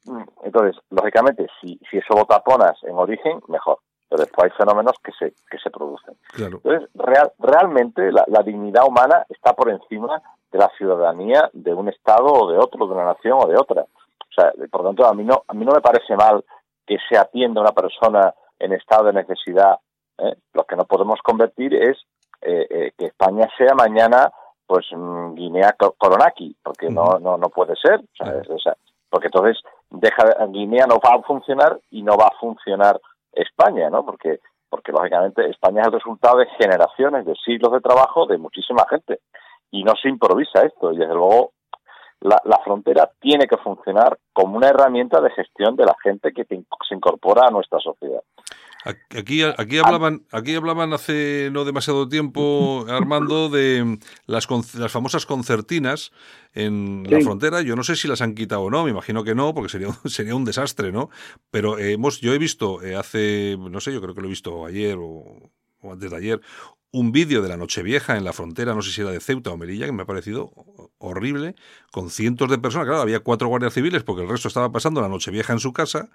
Mm, entonces, lógicamente, si, si eso lo taponas en origen, mejor. Pero después hay fenómenos que se, que se producen. Entonces, real, realmente la, dignidad humana está por encima de la ciudadanía de un Estado o de otro, de una nación o de otra. O sea, por lo tanto, a mí no, a mí no me parece mal que se atienda a una persona en estado de necesidad. ¿eh? Lo que no podemos convertir es eh, eh, que España sea mañana pues mm, Guinea Coronaki, porque no, no, no puede ser, porque entonces deja Guinea no va a funcionar y no va a funcionar España, ¿no? Porque porque lógicamente España es el resultado de generaciones, de siglos de trabajo de muchísima gente y no se improvisa esto y desde luego la, la frontera tiene que funcionar como una herramienta de gestión de la gente que se incorpora a nuestra sociedad. Aquí, aquí hablaban, aquí hablaban hace no demasiado tiempo, Armando, de las, las famosas concertinas en la frontera. Yo no sé si las han quitado o no, me imagino que no, porque sería, sería un desastre, ¿no? Pero hemos, yo he visto eh, hace, no sé, yo creo que lo he visto ayer o, o antes de ayer, un vídeo de la Nochevieja en la frontera, no sé si era de Ceuta o Melilla, que me ha parecido horrible, con cientos de personas. Claro, había cuatro guardias civiles porque el resto estaba pasando la Nochevieja en su casa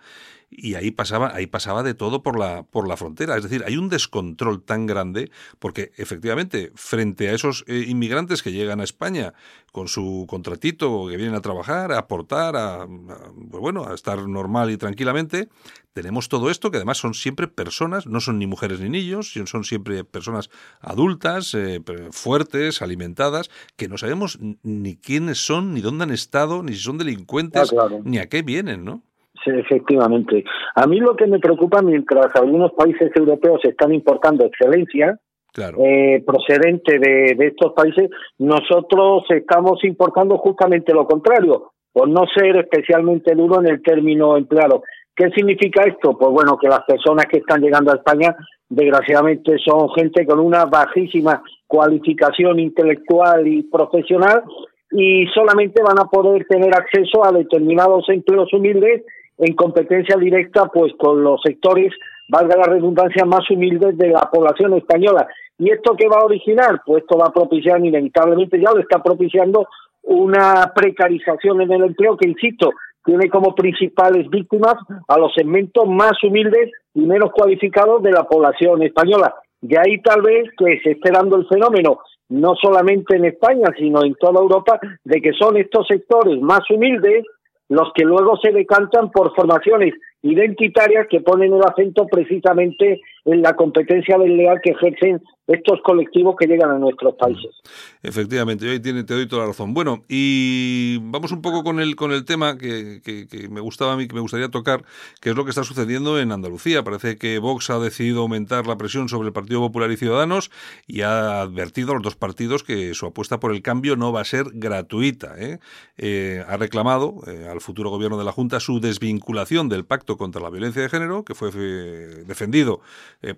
y ahí pasaba, ahí pasaba de todo por la, por la frontera. Es decir, hay un descontrol tan grande porque efectivamente, frente a esos eh, inmigrantes que llegan a España con su contratito, que vienen a trabajar, a aportar, a, pues bueno, a estar normal y tranquilamente, tenemos todo esto que además son siempre personas, no son ni mujeres ni niños, son siempre personas adultas, eh, fuertes, alimentadas, que no sabemos ni quiénes son, ni dónde han estado, ni si son delincuentes, ah, ni a qué vienen, ¿no? Sí, efectivamente. A mí lo que me preocupa, mientras algunos países europeos están importando excelencia, eh, procedente de, de, estos países, nosotros estamos importando justamente lo contrario, por no ser especialmente duro en el término empleado. ¿Qué significa esto? Pues bueno, que las personas que están llegando a España, desgraciadamente, son gente con una bajísima cualificación intelectual y profesional y solamente van a poder tener acceso a determinados empleos humildes en competencia directa pues con los sectores, valga la redundancia, más humildes de la población española. ¿Y esto qué va a originar? Pues esto va a propiciar inevitablemente, ya lo está propiciando, una precarización en el empleo que, insisto, tiene como principales víctimas a los segmentos más humildes y menos cualificados de la población española. De ahí tal vez que se esté dando el fenómeno, no solamente en España, sino en toda Europa, de que son estos sectores más humildes los que luego se decantan por formaciones identitarias que ponen el acento precisamente en la competencia desleal que ejercen estos colectivos que llegan a nuestros países. Efectivamente, ahí tiene, te doy toda la razón. Bueno, y vamos un poco con el, con el tema que, me gustaba a mí, que me gustaría tocar, que es lo que está sucediendo en Andalucía. Parece que Vox ha decidido aumentar la presión sobre el Partido Popular y Ciudadanos y ha advertido a los dos partidos que su apuesta por el cambio no va a ser gratuita. ¿eh? Eh, ha reclamado eh, al futuro gobierno de la Junta su desvinculación del pacto contra la violencia de género, que fue defendido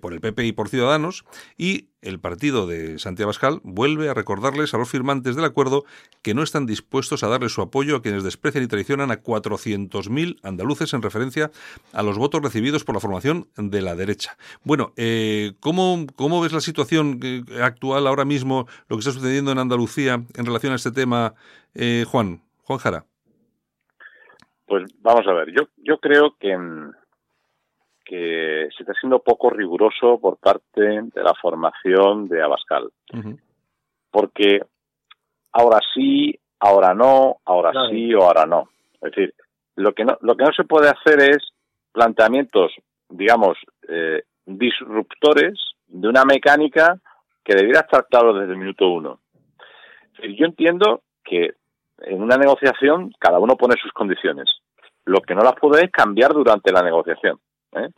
por el PP y por Ciudadanos, y el partido de Santiago Abascal vuelve a recordarles a los firmantes del acuerdo que no están dispuestos a darle su apoyo a quienes desprecian y traicionan a 400.000 andaluces en referencia a los votos recibidos por la formación de la derecha. Bueno, eh, ¿cómo, ¿cómo ves la situación actual ahora mismo, lo que está sucediendo en Andalucía en relación a este tema, eh, Juan? Juan Jara. Pues vamos a ver, yo, yo creo que que se está siendo poco riguroso por parte de la formación de Abascal. Porque ahora sí, ahora no, ahora sí o ahora no. Es decir, lo que no, lo que no se puede hacer es planteamientos, digamos, eh, disruptores de una mecánica que debiera estar claro desde el minuto uno. yo entiendo que en una negociación cada uno pone sus condiciones. Lo que no las puede es cambiar durante la negociación. ¿Eh?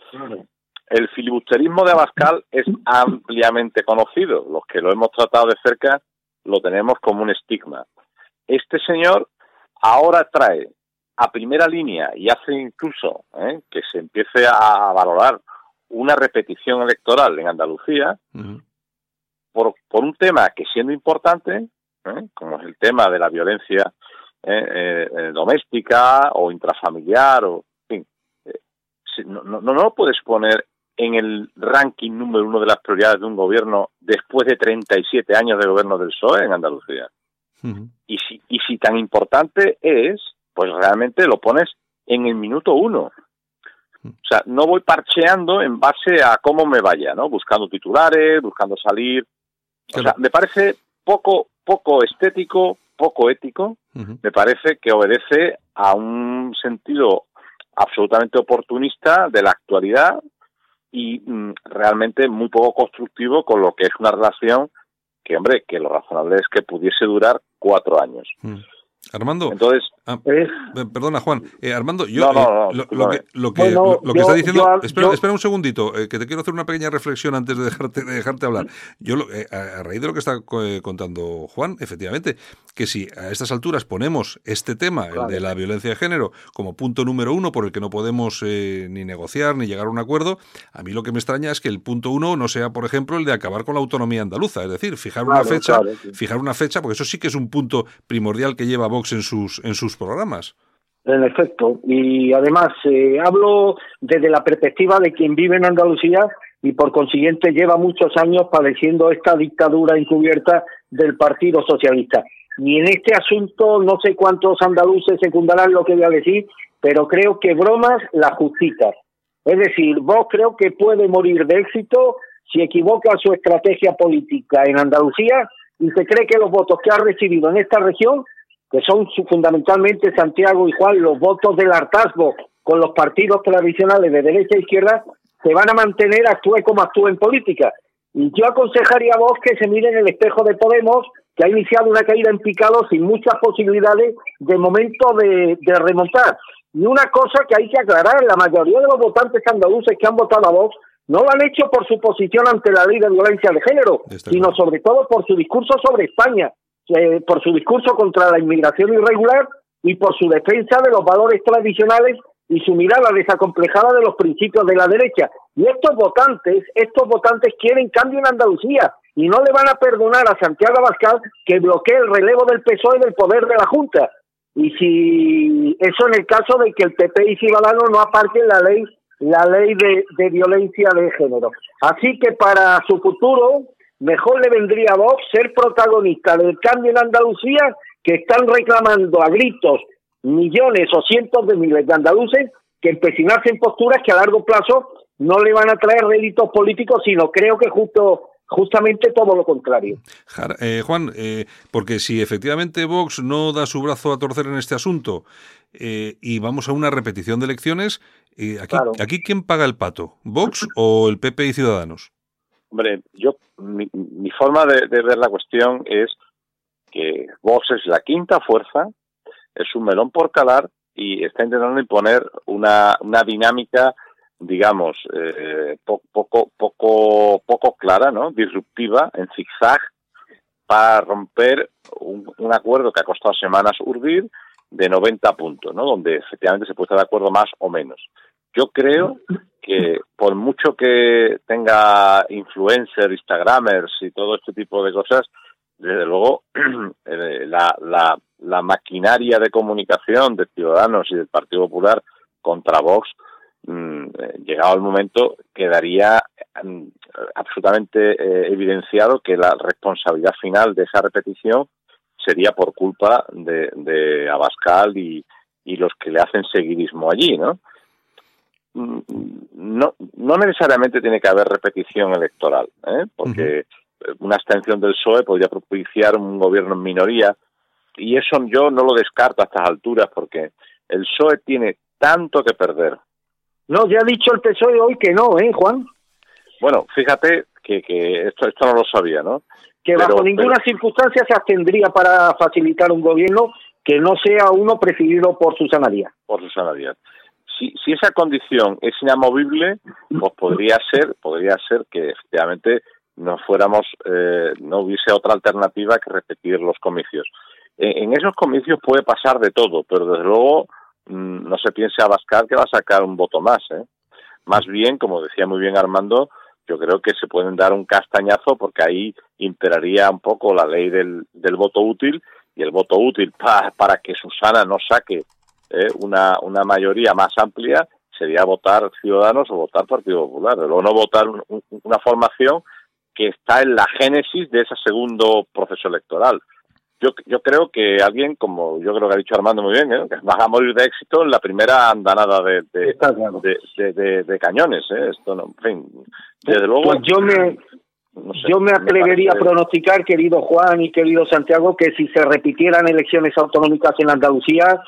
El filibusterismo de Abascal es ampliamente conocido. Los que lo hemos tratado de cerca lo tenemos como un estigma. Este señor ahora trae a primera línea y hace incluso ¿eh? que se empiece a valorar una repetición electoral en Andalucía por, por, un tema que siendo importante, ¿eh? como es el tema de la violencia doméstica o intrafamiliar o no, no, no lo puedes poner en el ranking número uno de las prioridades de un gobierno después de 37 años de gobierno del PSOE en Andalucía. y, si, y si tan importante es, pues realmente lo pones en el minuto uno. O sea, no voy parcheando en base a cómo me vaya, ¿no? Buscando titulares, buscando salir. O sea, me parece poco, poco estético, poco ético. Me parece que obedece a un sentido absolutamente oportunista de la actualidad y mm, realmente muy poco constructivo con lo que es una relación que, hombre, que lo razonable es que pudiese durar cuatro años. Mm. Armando, entonces, ah, perdona Juan, eh, Armando, yo eh, lo, que, está diciendo, espera, espera, un segundito, eh, que te quiero hacer una pequeña reflexión antes de dejarte, de dejarte hablar. Yo, a, raíz de lo que está contando Juan, efectivamente, que si a estas alturas ponemos este tema, el de la violencia de género, como punto número uno por el que no podemos ni negociar ni llegar a un acuerdo, a mí lo que me extraña es que el punto uno no sea, por ejemplo, el de acabar con la autonomía andaluza, es decir, fijar una fecha, fijar una fecha, porque eso sí que es un punto primordial que lleva Vox en sus, en sus programas. En efecto, y además eh, hablo desde la perspectiva de quien vive en Andalucía y por consiguiente lleva muchos años padeciendo esta dictadura encubierta del Partido Socialista. Y en este asunto no sé cuántos andaluces secundarán lo que voy a decir, pero creo que bromas la justicia. Es decir, vos creo que puede morir de éxito si equivoca su estrategia política en Andalucía y se cree que los votos que ha recibido en esta región que son fundamentalmente Santiago y Juan, los votos del hartazgo con los partidos tradicionales de derecha e izquierda, se van a mantener, actúe como actúe en política. Y yo aconsejaría a vos que se miren el espejo de Podemos, que ha iniciado una caída en picado sin muchas posibilidades de momento de, de remontar. Y una cosa que hay que aclarar, la mayoría de los votantes andaluces que han votado a Vox no lo han hecho por su posición ante la ley de violencia de género, sino sobre todo por su discurso sobre España, eh, por su discurso contra la inmigración irregular y por su defensa de los valores tradicionales y su mirada desacomplejada de los principios de la derecha. Y estos votantes, estos votantes quieren cambio en Andalucía, y no le van a perdonar a Santiago Abascal que bloquee el relevo del PSOE del poder de la Junta. Y si eso en el caso de que el PP y Ciudadanos no aparten la ley la ley de, de violencia de género. Así que para su futuro, mejor le vendría a Vox ser protagonista del cambio en Andalucía que están reclamando a gritos millones o cientos de miles de andaluces que empecinarse en posturas que a largo plazo no le van a traer réditos políticos, sino creo que justo justamente todo lo contrario. Eh, Juan, eh, porque si efectivamente Vox no da su brazo a torcer en este asunto eh, y vamos a una repetición de elecciones, aquí, aquí ¿quién paga el pato? ¿Vox o el PP y Ciudadanos? Hombre, yo mi, forma de, ver la cuestión es que Vox es la quinta fuerza, es un melón por calar y está intentando imponer una, una dinámica digamos, eh, poco, poco, poco clara, ¿no? Disruptiva, en zigzag, para romper un, acuerdo que ha costado semanas urdir de 90 puntos, ¿no? Donde efectivamente se puede estar de acuerdo más o menos. Yo creo que por mucho que tenga influencers, instagramers y todo este tipo de cosas, desde luego eh, la, maquinaria de comunicación de Ciudadanos y del Partido Popular contra Vox Mm, llegado el momento, quedaría mm, absolutamente eh, evidenciado que la responsabilidad final de esa repetición sería por culpa de, de Abascal y, y los que le hacen seguidismo allí, ¿no? Mm, no, no necesariamente tiene que haber repetición electoral, ¿eh? porque una extensión del PSOE podría propiciar un gobierno en minoría y eso yo no lo descarto a estas alturas porque el PSOE tiene tanto que perder no, ya ha dicho el PSOE hoy que no, ¿eh, Juan? Bueno, fíjate que, que esto, esto no lo sabía, ¿no? Que bajo ninguna circunstancia se abstendría para facilitar un gobierno que no sea uno preferido por Susana Díaz. Por Susana Díaz. Si, si esa condición es inamovible, pues podría ser, podría ser que efectivamente no fuéramos, eh, no hubiese otra alternativa que repetir los comicios. En, esos comicios puede pasar de todo, pero desde luego Mm, no se piense a Abascal que va a sacar un voto más. ¿eh? Más bien, como decía muy bien Armando, yo creo que se pueden dar un castañazo porque ahí imperaría un poco la ley del, del voto útil y el voto útil para que Susana no saque ¿eh? una, una mayoría más amplia sería votar Ciudadanos o votar Partido Popular, o no votar una formación que está en la génesis de ese segundo proceso electoral yo, yo creo que alguien, como yo creo que ha dicho Armando muy bien, ¿eh? que va a morir de éxito en la primera andanada de, de, de, cañones. ¿eh? Esto no, en fin, desde luego. Pues yo me, yo me atrevería a pronosticar, querido Juan y querido Santiago, que si se repitieran elecciones autonómicas en Andalucía,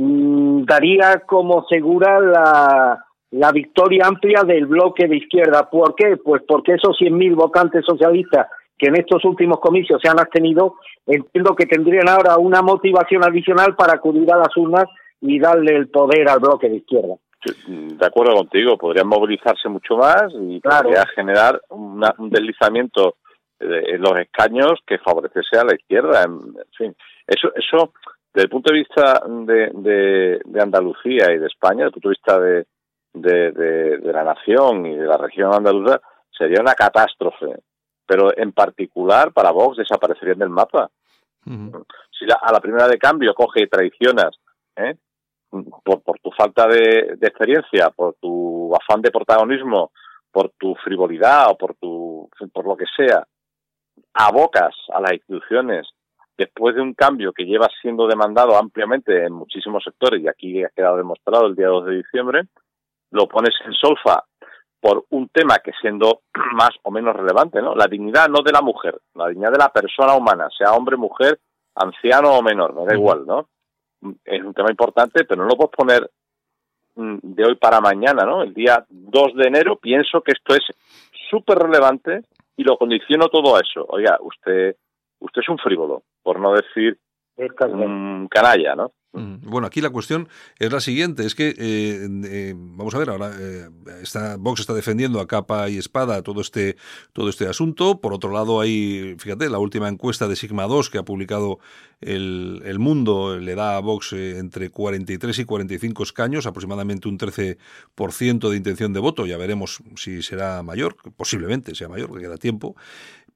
mm, daría como segura la, la victoria amplia del bloque de izquierda. ¿Por qué? Pues porque esos 100.000 votantes socialistas que en estos últimos comicios se han abstenido, entiendo que tendrían ahora una motivación adicional para acudir a las urnas y darle el poder al bloque de izquierda. De acuerdo contigo, podrían movilizarse mucho más y podría generar un deslizamiento en los escaños que favorecese a la izquierda. En fin, eso, eso desde el punto de vista de, de, Andalucía y de España, desde el punto de vista de, de, de, la nación y de la región andaluza, sería una catástrofe pero en particular para Vox desaparecerían del mapa. Si a la primera de cambio coge y traicionas ¿eh? por, por tu falta de, experiencia, por tu afán de protagonismo, por tu frivolidad o por, tu, por lo que sea, abocas a las instituciones después de un cambio que lleva siendo demandado ampliamente en muchísimos sectores, y aquí ha quedado demostrado el día 2 de diciembre, lo pones en solfa por un tema que siendo más o menos relevante, ¿no? La dignidad no de la mujer, la dignidad de la persona humana, sea hombre, mujer, anciano o menor, me da igual, ¿no? Es un tema importante, pero no lo puedes poner mm, de hoy para mañana, ¿no? El día 2 de enero pienso que esto es súper relevante y lo condiciono todo a eso. Oiga, usted, usted es un frívolo, por no decir un canalla, ¿no? Mm, bueno, aquí la cuestión es la siguiente, es que, eh, eh, vamos a ver, ahora eh, está, Vox está defendiendo a capa y espada todo este, todo este asunto. Por otro lado, hay, fíjate, la última encuesta de Sigma 2 que ha publicado el, el Mundo le da a Vox entre 43 y 45 escaños, aproximadamente un 13% de intención de voto. Ya veremos si será mayor, posiblemente sea mayor, porque queda tiempo.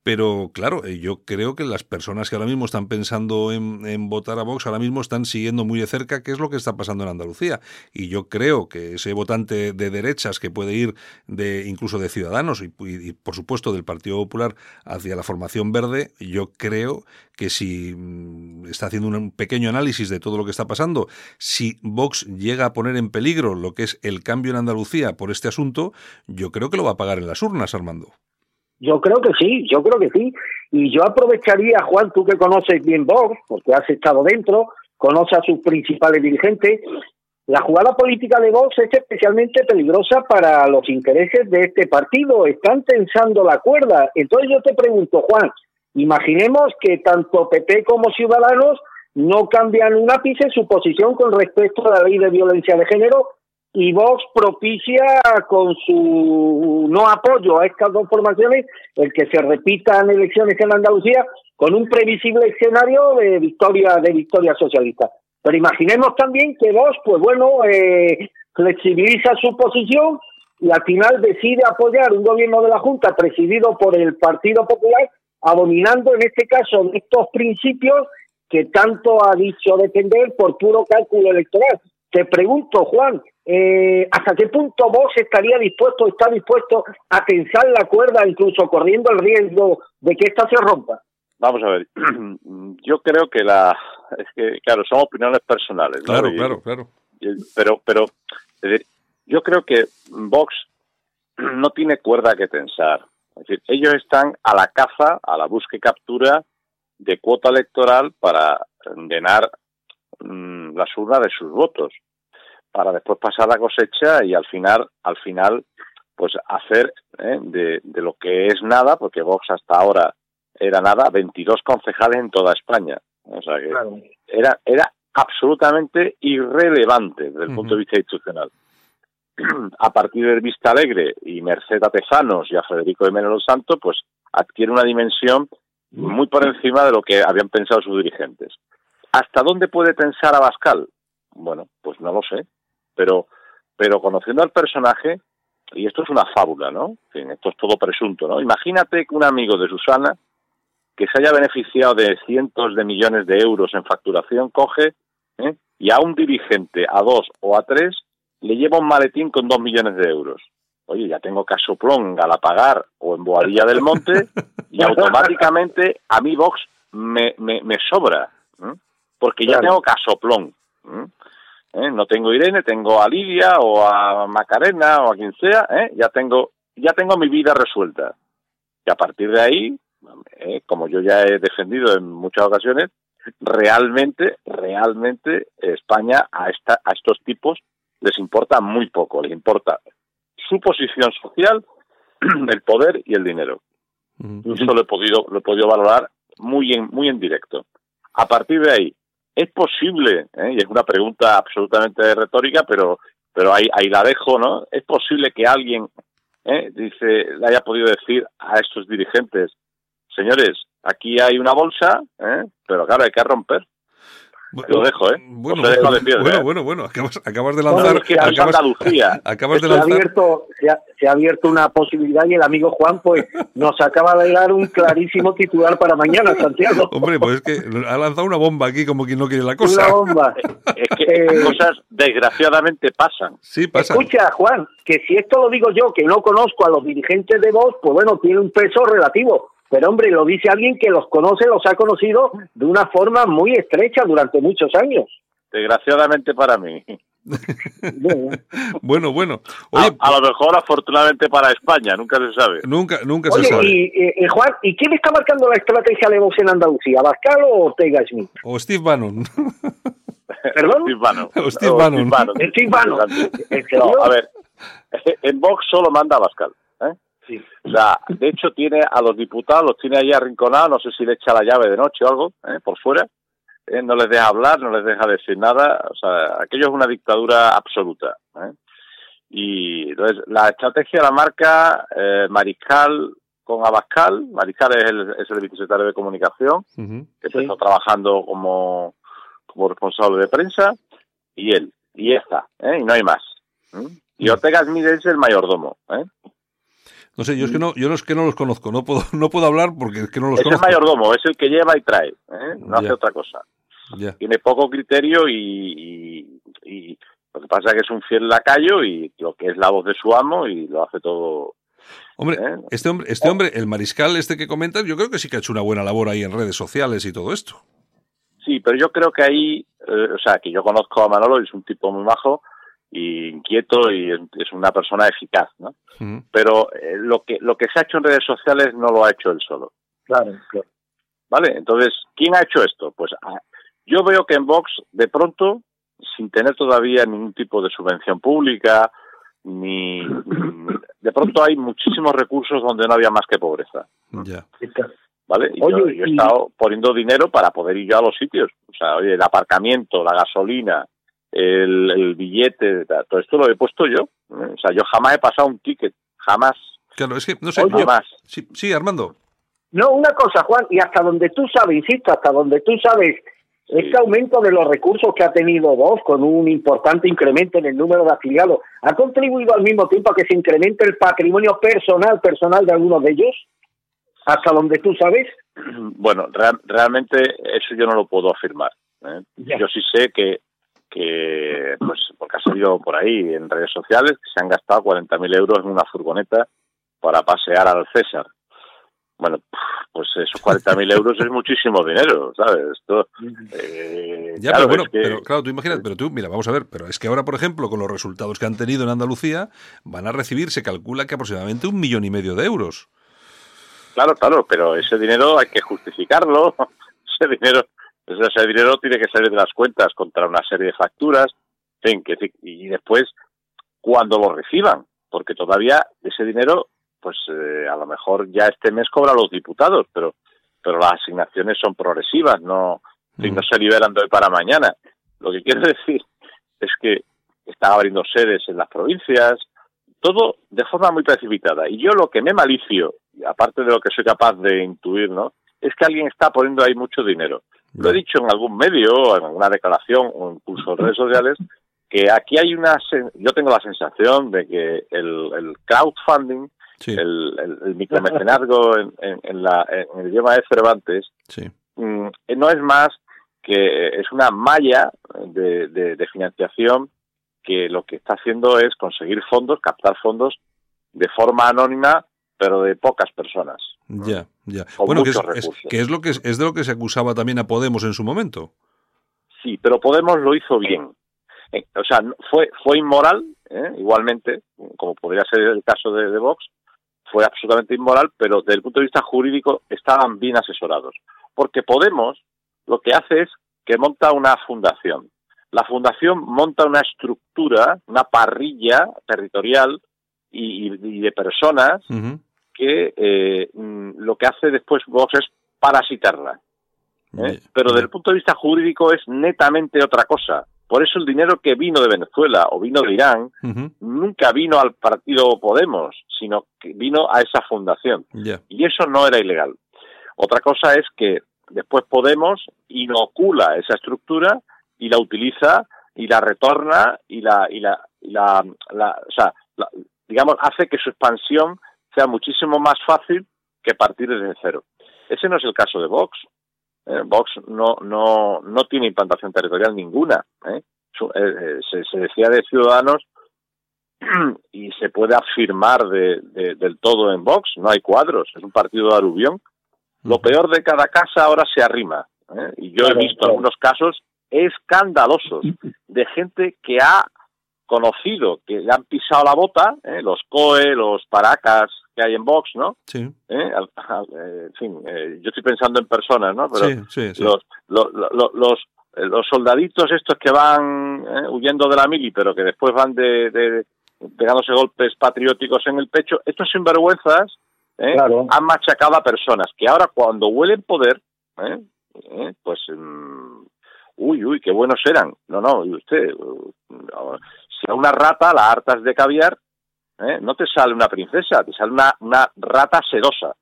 Pero claro, eh, yo creo que las personas que ahora mismo están pensando en, votar a Vox ahora mismo están siguiendo muy de cerca qué es lo que está pasando en Andalucía. Y yo creo que ese votante de derechas que puede ir de incluso de Ciudadanos y, por supuesto del Partido Popular hacia la formación verde, yo creo que si mm, está haciendo un pequeño análisis de todo lo que está pasando, si Vox llega a poner en peligro lo que es el cambio en Andalucía por este asunto, yo creo que lo va a pagar en las urnas, Armando. Yo creo que sí, yo creo que sí. Y yo aprovecharía, Juan, tú que conoces bien Vox, porque has estado dentro, conoces a sus principales dirigentes, la jugada política de Vox es especialmente peligrosa para los intereses de este partido. Están tensando la cuerda. Entonces yo te pregunto, Juan, imaginemos que tanto PP como Ciudadanos no cambian un ápice su posición con respecto a la ley de violencia de género y Vox propicia con su no apoyo a estas dos formaciones el que se repitan elecciones en Andalucía con un previsible escenario de victoria de victoria socialista. Pero imaginemos también que Vox, pues bueno, eh, flexibiliza su posición y al final decide apoyar un gobierno de la Junta presidido por el Partido Popular, abominando en este caso estos principios que tanto ha dicho defender por puro cálculo electoral. Te pregunto, Juan, eh, ¿hasta qué punto vos estaría dispuesto, está dispuesto a tensar la cuerda, incluso corriendo el riesgo de que esta se rompa? Vamos a ver, yo creo que la, es que claro, son opiniones personales. Claro, claro, claro. pero, pero, yo creo que Vox no tiene cuerda que tensar. Es decir, ellos están a la caza, a la búsqueda y captura de cuota electoral para llenar mm, las urnas de sus votos para después pasar la cosecha y al final, al final, pues hacer ¿eh? de, de, lo que es nada, porque Vox hasta ahora era nada, 22 concejales en toda España. O sea que era, era absolutamente irrelevante desde el punto de vista institucional. a partir del Vista Alegre y Merced a Tezanos y a Federico de Menelo Santo, pues adquiere una dimensión muy por encima de lo que habían pensado sus dirigentes. ¿Hasta dónde puede pensar Abascal? Bueno, pues no lo sé pero, pero conociendo al personaje, y esto es una fábula, ¿no? esto es todo presunto, ¿no? Imagínate que un amigo de Susana, que se haya beneficiado de cientos de millones de euros en facturación, coge ¿eh? y a un dirigente, a dos o a tres, le lleva un maletín con dos millones de euros. Oye, ya tengo Casoplón en Galapagar o en Boadilla del Monte y automáticamente a mi Vox me, me, me sobra, porque ya tengo Casoplón. ¿eh? No tengo Irene, tengo a Lidia o a Macarena o a quien sea, ¿eh? ya tengo ya tengo mi vida resuelta. Y a partir de ahí, ¿eh? como yo ya he defendido en muchas ocasiones, realmente, realmente España a, esta, a estos tipos les importa muy poco, les importa su posición social, el poder y el dinero. Y eso lo he podido, lo he podido valorar muy en, muy en directo. A partir de ahí, ¿Es posible, eh? y es una pregunta absolutamente retórica, pero, pero ahí, ahí la dejo, ¿no? ¿Es posible que alguien, eh, dice, le haya podido decir a estos dirigentes, señores, aquí hay una bolsa, ¿eh? pero claro, hay que romper? Bueno, lo dejo, ¿eh? Bueno, bueno, bueno, bueno, acabas, acabas de lanzar. es que acabas, acabas de lanzar. Se ha, abierto, se, ha, abierto una posibilidad y el amigo Juan, pues, nos acaba de dar un clarísimo titular para mañana, Santiago. Hombre, pues es que ha lanzado una bomba aquí como quien no quiere la cosa. Una bomba. es que eh, cosas desgraciadamente pasan. Sí, pasan. Escucha, Juan, que si esto lo digo yo, que no conozco a los dirigentes de Vox, pues bueno, tiene un peso relativo pero hombre, lo dice alguien que los conoce, los ha conocido de una forma muy estrecha durante muchos años. Desgraciadamente para mí. bueno, bueno. a, lo mejor afortunadamente para España, nunca se sabe. Nunca, nunca se sabe. Y, eh, Juan, ¿y quién está marcando la estrategia de Vox en Andalucía? ¿Bascal o Ortega Smith? O Steve Bannon. ¿Perdón? Steve Bannon. O Steve Bannon. Steve Bannon. a ver, en Vox solo manda Bascal. O sea, de hecho tiene a los diputados, los tiene ahí arrinconados, no sé si le echa la llave de noche o algo, ¿eh? por fuera, ¿eh? no les deja hablar, no les deja decir nada, o sea, aquello es una dictadura absoluta. ¿eh? Y entonces la estrategia la marca eh, Mariscal con Abascal, Mariscal es el, es el vicesecretario de comunicación, que empezó trabajando como, como responsable de prensa, y él, y esta, ¿eh? y no hay más. Y Ortega Smith es el mayordomo. ¿eh? No sé, yo es que no, yo es que no los conozco, no puedo, no puedo hablar porque es que no los es conozco. el mayordomo, es el que lleva y trae, ¿eh? no hace otra cosa. Ya. Tiene poco criterio y, y, y, lo que pasa es que es un fiel lacayo y lo que es la voz de su amo y lo hace todo. Hombre, ¿eh? este hombre, este hombre, el mariscal este que comentas, yo creo que sí que ha hecho una buena labor ahí en redes sociales y todo esto. Sí, pero yo creo que ahí, eh, o sea, que yo conozco a Manolo es un tipo muy majo y inquieto y es, es una persona eficaz, ¿no? Uh -huh. Pero eh, lo que lo que se ha hecho en redes sociales no lo ha hecho él solo. Claro, claro. ¿Vale? Entonces, ¿quién ha hecho esto? Pues ah, yo veo que en Vox, de pronto, sin tener todavía ningún tipo de subvención pública, ni, ni de pronto hay muchísimos recursos donde no había más que pobreza. Ya. ¿Vale? Y oye, yo, yo, he estado poniendo dinero para poder ir yo a los sitios. O sea, oye, el aparcamiento, la gasolina, el, el billete, todo esto lo he puesto yo. ¿eh? O sea, yo jamás he pasado un ticket, jamás. Claro, es que, no sé, oye, yo, jamás. Sí, sí, Armando. No, una cosa, Juan, y hasta donde tú sabes, insisto, hasta donde tú sabes, sí. este aumento de los recursos que ha tenido Vox con un importante incremento en el número de afiliados, ¿ha contribuido al mismo tiempo a que se incremente el patrimonio personal, personal de algunos de ellos? hasta donde tú sabes? Bueno, real, realmente eso yo no lo puedo afirmar. ¿eh? Yo sí sé que, que, pues, porque ha salido por ahí en redes sociales, que se han gastado 40.000 euros en una furgoneta para pasear al César. Bueno, pues esos 40.000 euros es muchísimo dinero, ¿sabes? Esto, eh, ya, claro, pero bueno, es que... pero claro, tú imaginas, pero tú, mira, vamos a ver, pero es que ahora, por ejemplo, con los resultados que han tenido en Andalucía, van a recibir, se calcula que aproximadamente un millón y medio de euros. Claro, claro, pero ese dinero hay que justificarlo. Ese dinero, ese dinero tiene que salir de las cuentas contra una serie de facturas, y después cuando lo reciban, porque todavía ese dinero, pues eh, a lo mejor ya este mes cobra los diputados, pero pero las asignaciones son progresivas, no, mm. no se liberan de hoy para mañana. Lo que quiero decir es que están abriendo sedes en las provincias, todo de forma muy precipitada. Y yo lo que me malicio, aparte de lo que soy capaz de intuir, ¿no? Es que alguien está poniendo ahí mucho dinero. Lo he dicho en algún medio, en alguna declaración o incluso en redes sociales, que aquí hay una... Yo tengo la sensación de que el, el crowdfunding, sí. el, el, el, micromecenazgo en, en, en, la, en, el idioma de Cervantes, sí. mmm, no es más que es una malla de, de, de financiación que lo que está haciendo es conseguir fondos, captar fondos de forma anónima, pero de pocas personas. Ya, ya. bueno, que es, es, que es, lo que es, es de lo que se acusaba también a Podemos en su momento. Sí, pero Podemos lo hizo bien. Eh, o sea, fue fue inmoral, ¿eh? igualmente, como podría ser el caso de, de Vox, fue absolutamente inmoral, pero desde el punto de vista jurídico estaban bien asesorados. Porque Podemos lo que hace es que monta una fundación la fundación monta una estructura, una parrilla territorial y, y de personas uh -huh. Que eh, lo que hace después Vox es parasitarla. ¿eh? Pero desde el punto de vista jurídico es netamente otra cosa. Por eso el dinero que vino de Venezuela o vino de Irán uh -huh. nunca vino al partido Podemos, sino que vino a esa fundación. Yeah. Y eso no era ilegal. Otra cosa es que después Podemos inocula esa estructura y la utiliza y la retorna y la y la, y la, la o sea la, digamos hace que su expansión sea muchísimo más fácil que partir desde cero ese no es el caso de Vox ¿eh? Vox no no no tiene implantación territorial ninguna ¿eh? Eh, se, se, decía de ciudadanos y se puede afirmar de, de, del todo en Vox no hay cuadros es un partido de aluvión lo peor de cada casa ahora se arrima ¿eh? y yo he visto algunos casos escandalosos de gente que ha conocido, que le han pisado la bota, ¿eh? los COE, los Paracas que hay en Vox, ¿no? Sí. ¿Eh? Al, al, eh, en fin, eh, yo estoy pensando en personas, ¿no? Pero sí, sí, sí. Los, los, los, los, los, soldaditos estos que van ¿eh? huyendo de la mili, pero que después van de, de, pegándose golpes patrióticos en el pecho, estos sinvergüenzas ¿eh? claro. han machacado a personas que ahora cuando huelen poder, ¿eh? ¿Eh? pues... Mmm, uy, uy, qué buenos eran. No, no, y usted, si a una rata la hartas de caviar, ¿eh? no te sale una princesa, te sale una, una rata sedosa.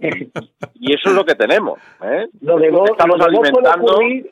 ¿eh? y eso es lo que tenemos. ¿eh? Lo de vos, estamos lo de alimentando. Ocurrir,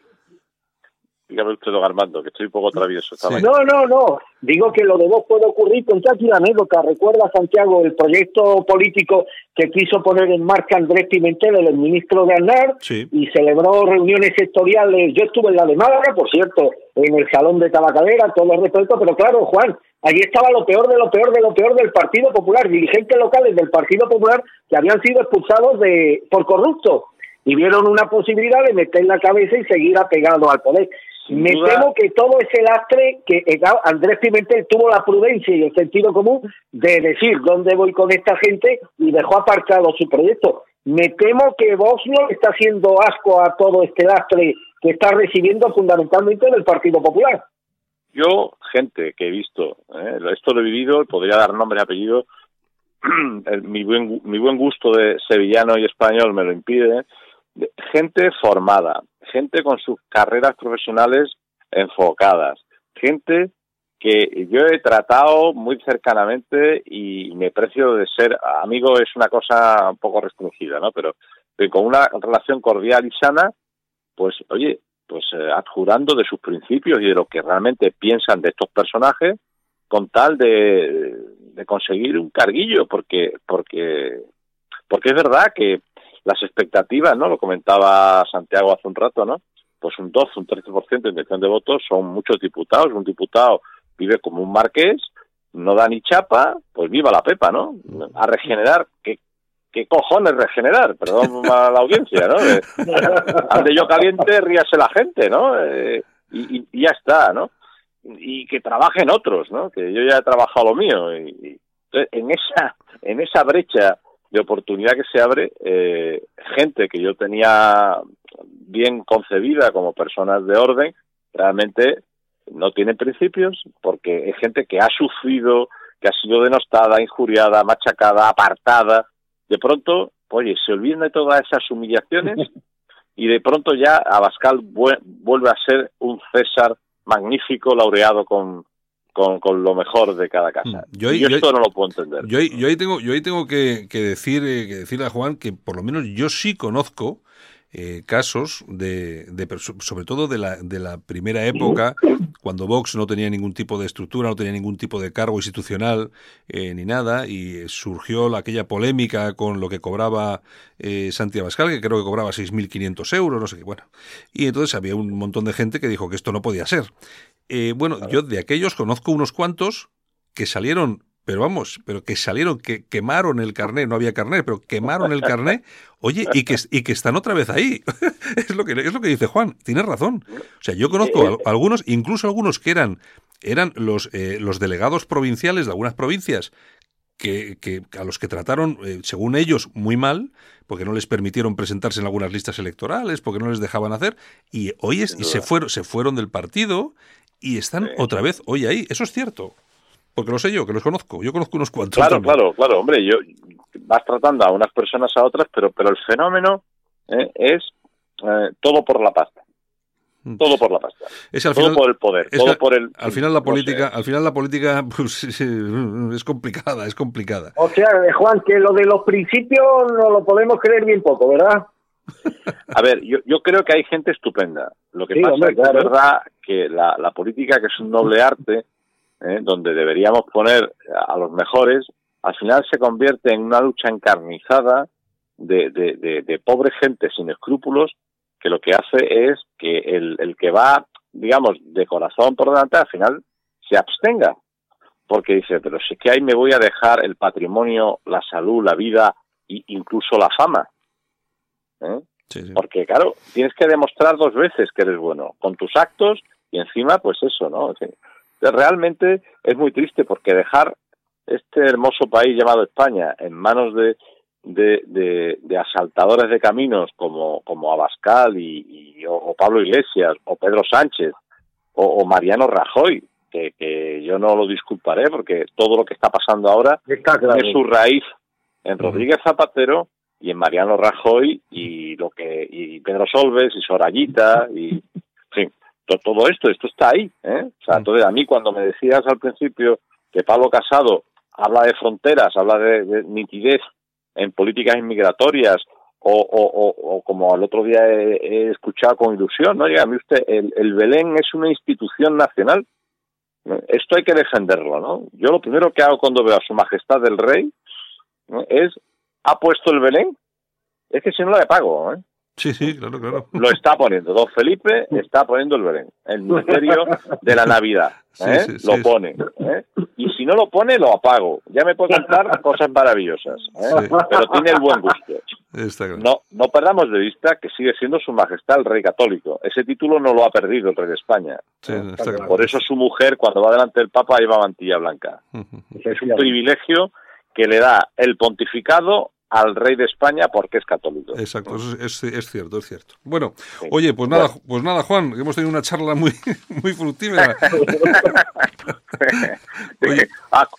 Dígame usted, don Armando, que estoy un poco travieso. No, no, no. Digo que lo de vos puede ocurrir. Conté aquí la anécdota. Recuerda, Santiago, el proyecto político que quiso poner en marcha Andrés Pimentel, el ministro de Aznar, y celebró reuniones sectoriales. Yo estuve en la de Málaga, por cierto, en el Salón de Tabacadera, todo los respeto, pero claro, Juan, allí estaba lo peor de lo peor de lo peor del Partido Popular, dirigentes locales del Partido Popular que habían sido expulsados de por corruptos y vieron una posibilidad de meter la cabeza y seguir apegado al poder. Me temo que todo ese lastre que eh, Andrés Pimentel tuvo la prudencia y el sentido común de decir dónde voy con esta gente y dejó aparcado su proyecto. Me temo que Bosnia está haciendo asco a todo este lastre que está recibiendo fundamentalmente del Partido Popular. Yo, gente que he visto, eh, esto lo he vivido, podría dar nombre y apellido, mi, buen, gusto de sevillano y español me lo impide, gente formada, gente con sus carreras profesionales enfocadas, gente que yo he tratado muy cercanamente y me precio de ser amigo es una cosa un poco restringida, ¿no? Pero, con una relación cordial y sana, pues oye, pues eh, adjurando de sus principios y de lo que realmente piensan de estos personajes, con tal de, de conseguir un carguillo, porque, porque, porque es verdad que las expectativas, ¿no? Lo comentaba Santiago hace un rato, ¿no? Pues un 12, un 13% de intención de votos son muchos diputados. Un diputado vive como un marqués, no da ni chapa, pues viva la pepa, ¿no? A regenerar, ¿qué, qué cojones regenerar? Perdón a la audiencia, ¿no? ande yo caliente, ríase la gente, ¿no? Eh, y, ya está, ¿no? Y que trabajen otros, ¿no? Que yo ya he trabajado lo mío. Y, en esa en esa brecha de oportunidad que se abre, eh, gente que yo tenía bien concebida como personas de orden, realmente no tienen principios porque es gente que ha sufrido, que ha sido denostada, injuriada, machacada, apartada. De pronto, oye, se olvidan de todas esas humillaciones y de pronto ya Abascal vuelve a ser un César magnífico, laureado con, con, lo mejor de cada casa. Mm, yo, esto no lo puedo entender. Yo, ahí tengo, yo ahí tengo que, decir, eh, que decirle a Juan que por lo menos yo sí conozco eh, casos de, sobre todo de la, de la primera época, cuando Vox no tenía ningún tipo de estructura, no tenía ningún tipo de cargo institucional eh, ni nada, y surgió aquella polémica con lo que cobraba eh, Santiago Abascal, que creo que cobraba 6.500 euros, no sé qué, bueno. Y entonces había un montón de gente que dijo que esto no podía ser. Eh, bueno, yo de aquellos conozco unos cuantos que salieron pero vamos, pero que salieron, que quemaron el carnet, no había carnet, pero quemaron el carnet, oye, y que, y que están otra vez ahí. es, lo que, es lo que dice Juan, tienes razón. O sea, yo conozco algunos, incluso algunos que eran, eran los, eh, los delegados provinciales de algunas provincias, que, que, a los que trataron, eh, según ellos, muy mal, porque no les permitieron presentarse en algunas listas electorales, porque no les dejaban hacer, y hoy es, y se fueron, se fueron del partido y están otra vez hoy ahí. Eso es cierto. Porque lo sé yo, que los conozco. Yo conozco unos cuantos. Claro, claro, claro. Hombre, yo vas tratando a unas personas a otras, pero, pero el fenómeno eh, es eh, todo por la pasta. Todo por la pasta. Es al todo por el poder, todo por el. Al final la política, al final la política pues, es complicada, es complicada. O sea, Juan, que lo de los principios no lo podemos creer bien poco, ¿verdad? A ver, yo, yo creo que hay gente estupenda. Lo que pasa es que es verdad que la, la política, que es un noble arte, ¿eh? donde deberíamos poner a los mejores, al final se convierte en una lucha encarnizada de, de, de, pobre gente sin escrúpulos que lo que hace es que el, el que va, digamos, de corazón por delante, al final se abstenga. Porque dice, pero si es que ahí me voy a dejar el patrimonio, la salud, la vida e incluso la fama. ¿Eh? Porque, claro, tienes que demostrar dos veces que eres bueno, con tus actos y encima, pues eso, ¿no? Realmente es muy triste porque dejar este hermoso país llamado España en manos de, de, de, asaltadores de caminos como, como Abascal y, o, Pablo Iglesias o Pedro Sánchez o, Mariano Rajoy, que, que, yo no lo disculparé porque todo lo que está pasando ahora tiene su raíz en Rodríguez Zapatero y en Mariano Rajoy y lo que y Pedro Solves y Sorayita y todo esto, esto está ahí. ¿eh? O sea, mm. entonces a mí cuando me decías al principio que Pablo Casado habla de fronteras, habla de, nitidez en políticas inmigratorias o, o, o, como el otro día he, escuchado con ilusión, ¿no? Dígame usted, el, el Belén es una institución nacional. Esto hay que defenderlo, ¿no? Yo lo primero que hago cuando veo a su majestad el rey es, ¿ha puesto el Belén? Es que si no le pago, ¿eh? Sí, sí, claro, claro. Lo está poniendo. Don Felipe está poniendo el Belén. El misterio de la Navidad. ¿eh? lo pone. ¿eh? Y si no lo pone, lo apago. Ya me puedo contar cosas maravillosas. ¿eh? Pero tiene el buen gusto. No, no perdamos de vista que sigue siendo su majestad el rey católico. Ese título no lo ha perdido el rey de España. Por eso su mujer, cuando va delante del Papa, lleva mantilla blanca. Es un privilegio que le da el pontificado al rey de España porque es católico. Exacto, es, es, cierto, es cierto. Bueno, oye, pues nada, pues nada, Juan, hemos tenido una charla muy, muy fructífera.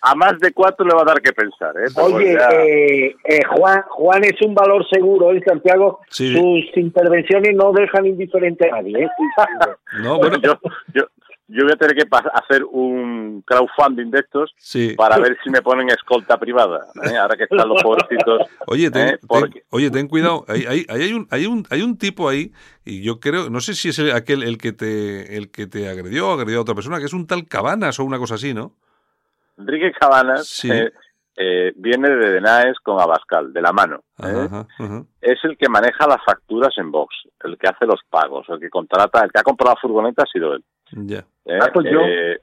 a, más de cuatro le va a dar que pensar. ¿eh? Oye, eh, eh, Juan, Juan es un valor seguro, en Santiago. Sus intervenciones no dejan indiferente a nadie. ¿eh? no, bueno, yo, yo, yo voy a tener que hacer un crowdfunding de estos para ver si me ponen escolta privada, ¿eh? ahora que están los pobrecitos. Oye, ten, ¿eh? oye, ten cuidado, hay, hay, hay, un, hay, un, hay un tipo ahí, y yo creo, no sé si es aquel el que te el que te agredió, agredió a otra persona, que es un tal Cabanas o una cosa así, ¿no? Enrique Cabanas eh, viene de Denaes con Abascal, de la mano. Es el que maneja las facturas en Vox, el que hace los pagos, el que contrata, el que ha comprado la furgoneta ha sido él. Ya. ¿Eh? Pues eh,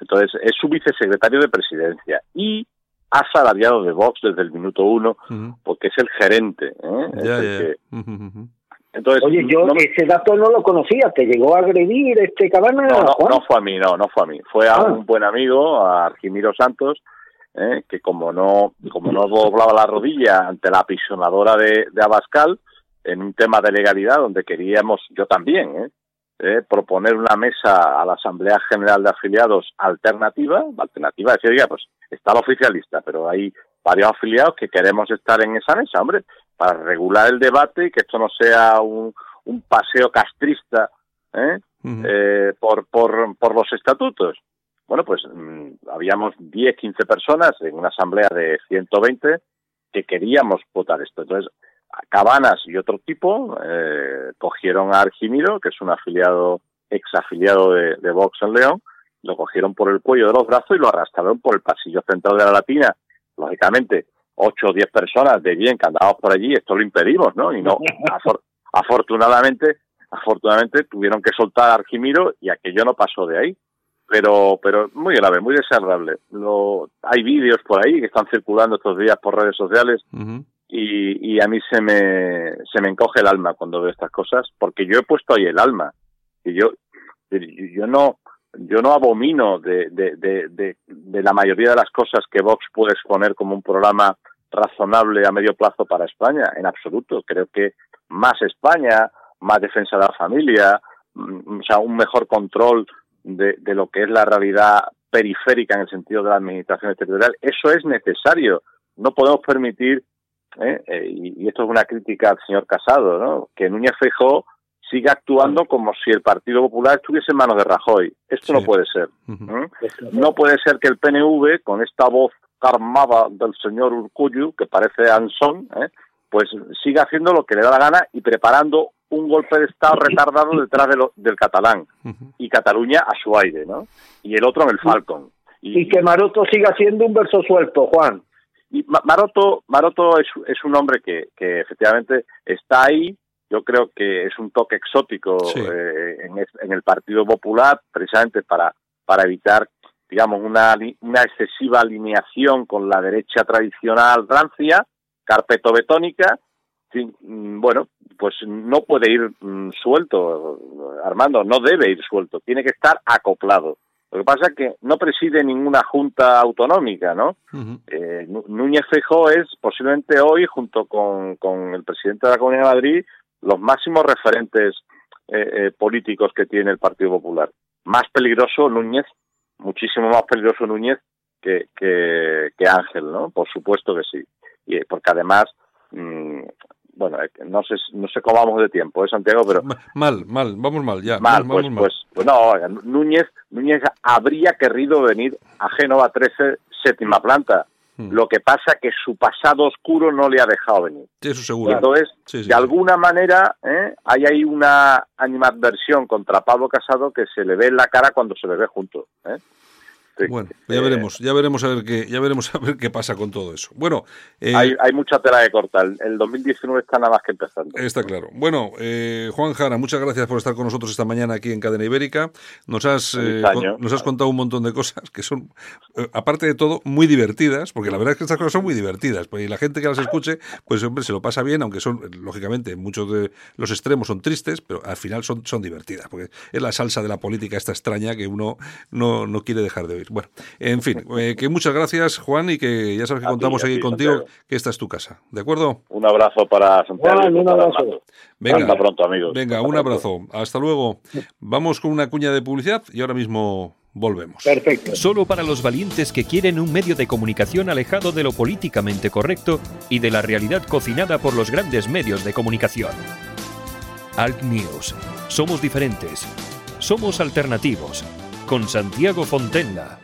entonces, es su vicesecretario de presidencia y ha salariado de Vox desde el minuto uno porque es el gerente. ¿eh? Entonces, Oye, yo ese dato no lo conocía, ¿te llegó a agredir este cabana? No, no, fue a mí, no, no fue a mí. Fue a ah. un buen amigo, a Argimiro Santos, que como no como no doblaba la rodilla ante la apisonadora de, de Abascal, en un tema de legalidad donde queríamos, yo también, ¿eh? Eh, proponer una mesa a la Asamblea General de Afiliados alternativa, alternativa, decir, oiga, pues está la oficialista, pero hay varios afiliados que queremos estar en esa mesa, hombre, para regular el debate y que esto no sea un, un paseo castrista ¿eh? eh, por, por, por los estatutos. Bueno, pues mm, habíamos 10, 15 personas en una asamblea de 120 que queríamos votar esto. Entonces, Cabanas y otro tipo eh, cogieron a Argimiro, que es un afiliado, ex afiliado de, de, Vox en León, lo cogieron por el cuello de los brazos y lo arrastraron por el pasillo central de la Latina. Lógicamente, ocho o diez personas de bien que andábamos por allí, esto lo impedimos, ¿no? Y no, afortunadamente, afortunadamente tuvieron que soltar a Argimiro y aquello no pasó de ahí. Pero, pero muy grave, muy desagradable. Lo, hay vídeos por ahí que están circulando estos días por redes sociales y, y a mí se me, se me encoge el alma cuando veo estas cosas, porque yo he puesto ahí el alma. Y yo, yo no, yo no abomino de, de, de, la mayoría de las cosas que Vox puede exponer como un programa razonable a medio plazo para España, en absoluto. Creo que más España, más defensa de la familia, mm, o sea, un mejor control de, de lo que es la realidad periférica en el sentido de la administración territorial, eso es necesario. No podemos permitir ¿eh? Eh, y, esto es una crítica al señor Casado, ¿no? que Núñez Feijóo siga actuando como si el Partido Popular estuviese en manos de Rajoy. Esto no puede ser. No puede ser que el PNV, con esta voz carmada del señor Urcullu, que parece Anson, ¿eh? pues siga haciendo lo que le da la gana y preparando un golpe de Estado retardado detrás de lo, del catalán y Cataluña a su aire, ¿no? Y el otro en el Falcon. Y, y que Maroto siga siendo un verso suelto, Juan. Y Maroto, Maroto es, es un hombre que, que efectivamente está ahí, yo creo que es un toque exótico eh, en, en, el Partido Popular, precisamente para, para evitar, digamos, una, una excesiva alineación con la derecha tradicional rancia, carpetobetónica. Mm, bueno, pues no puede ir mm, suelto, Armando, no debe ir suelto, tiene que estar acoplado. Lo que pasa es que no preside ninguna junta autonómica, ¿no? eh, Núñez Feijóo es posiblemente hoy, junto con, con, el presidente de la Comunidad de Madrid, los máximos referentes eh, eh, políticos que tiene el Partido Popular. Más peligroso Núñez, muchísimo más peligroso Núñez que, que, que Ángel, ¿no? Por supuesto que sí. Y, porque además mmm, bueno, no sé, no sé cómo vamos de tiempo, ¿eh, Santiago? Pero mal, mal, vamos mal ya. Mal, pues, pues, pues, no, Núñez, Núñez habría querido venir a Génova 13, séptima planta, Hmm. Lo que pasa que su pasado oscuro no le ha dejado venir. Eso seguro. Entonces, de alguna manera, ¿eh? hay ahí una animadversión contra Pablo Casado que se le ve en la cara cuando se le ve juntos. ¿eh? Bueno, ya veremos, ya veremos a ver qué, ya veremos a ver qué pasa con todo eso. Bueno, eh, hay, hay, mucha tela de cortar. El 2019 está nada más que empezando. Está claro. Bueno, eh, Juan Jara, muchas gracias por estar con nosotros esta mañana aquí en Cadena Ibérica. Nos has, eh, nos has contado un montón de cosas que son, aparte de todo, muy divertidas, porque la verdad es que estas cosas son muy divertidas. Pues, y la gente que las escuche, pues hombre, se lo pasa bien, aunque son, lógicamente, muchos de los extremos son tristes, pero al final son, son divertidas, porque es la salsa de la política esta extraña que uno no, no quiere dejar de oír. Bueno, en fin, eh, que muchas gracias, Juan, y que ya sabes que contamos aquí contigo, que esta es tu casa. ¿De acuerdo? Un abrazo para Santiago. un abrazo. Venga, Hasta pronto, amigos. Venga, un abrazo. Hasta luego. Vamos con una cuña de publicidad y ahora mismo volvemos. Perfecto. Solo para los valientes que quieren un medio de comunicación alejado de lo políticamente correcto y de la realidad cocinada por los grandes medios de comunicación. Alt News. Somos diferentes. Somos alternativos. Con Santiago Fontenla.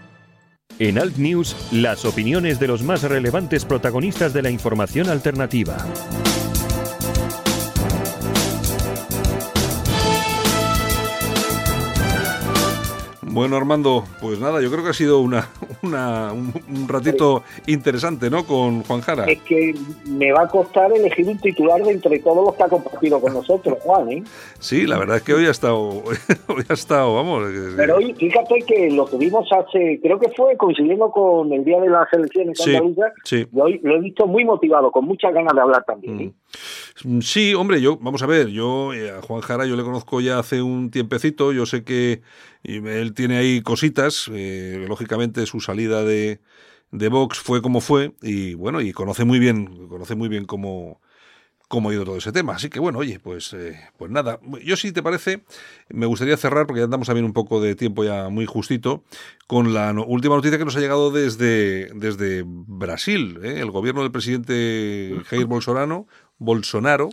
En Alt News, las opiniones de los más relevantes protagonistas de la información alternativa. Bueno, Armando, pues nada, yo creo que ha sido una, un, ratito interesante, ¿no? Con Juan Jara. Es que me va a costar elegir un titular de entre todos los que ha compartido con nosotros, Juan, ¿eh? Sí, la verdad es que hoy ha estado, hoy ha estado, vamos. Pero hoy, fíjate que lo tuvimos hace, creo que fue coincidiendo con el día de las elecciones sí, sí. y hoy lo he visto muy motivado, con muchas ganas de hablar también. ¿eh? Mm. Sí, hombre, yo, vamos a ver, yo eh, a Juan Jara yo le conozco ya hace un tiempecito, yo sé que él tiene ahí cositas, eh, lógicamente su salida de, de Vox fue como fue y bueno, y conoce muy bien, conoce muy bien cómo, cómo ha ido todo ese tema. Así que bueno, oye, pues, eh, pues nada, yo si te parece, me gustaría cerrar, porque ya andamos también un poco de tiempo ya muy justito, con la última noticia que nos ha llegado desde, desde Brasil. ¿eh? El gobierno del presidente Jair Bolsonaro, Bolsonaro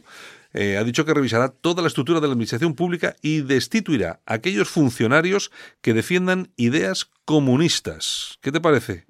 eh, ha dicho que revisará toda la estructura de la administración pública y destituirá a aquellos funcionarios que defiendan ideas comunistas. ¿Qué te parece?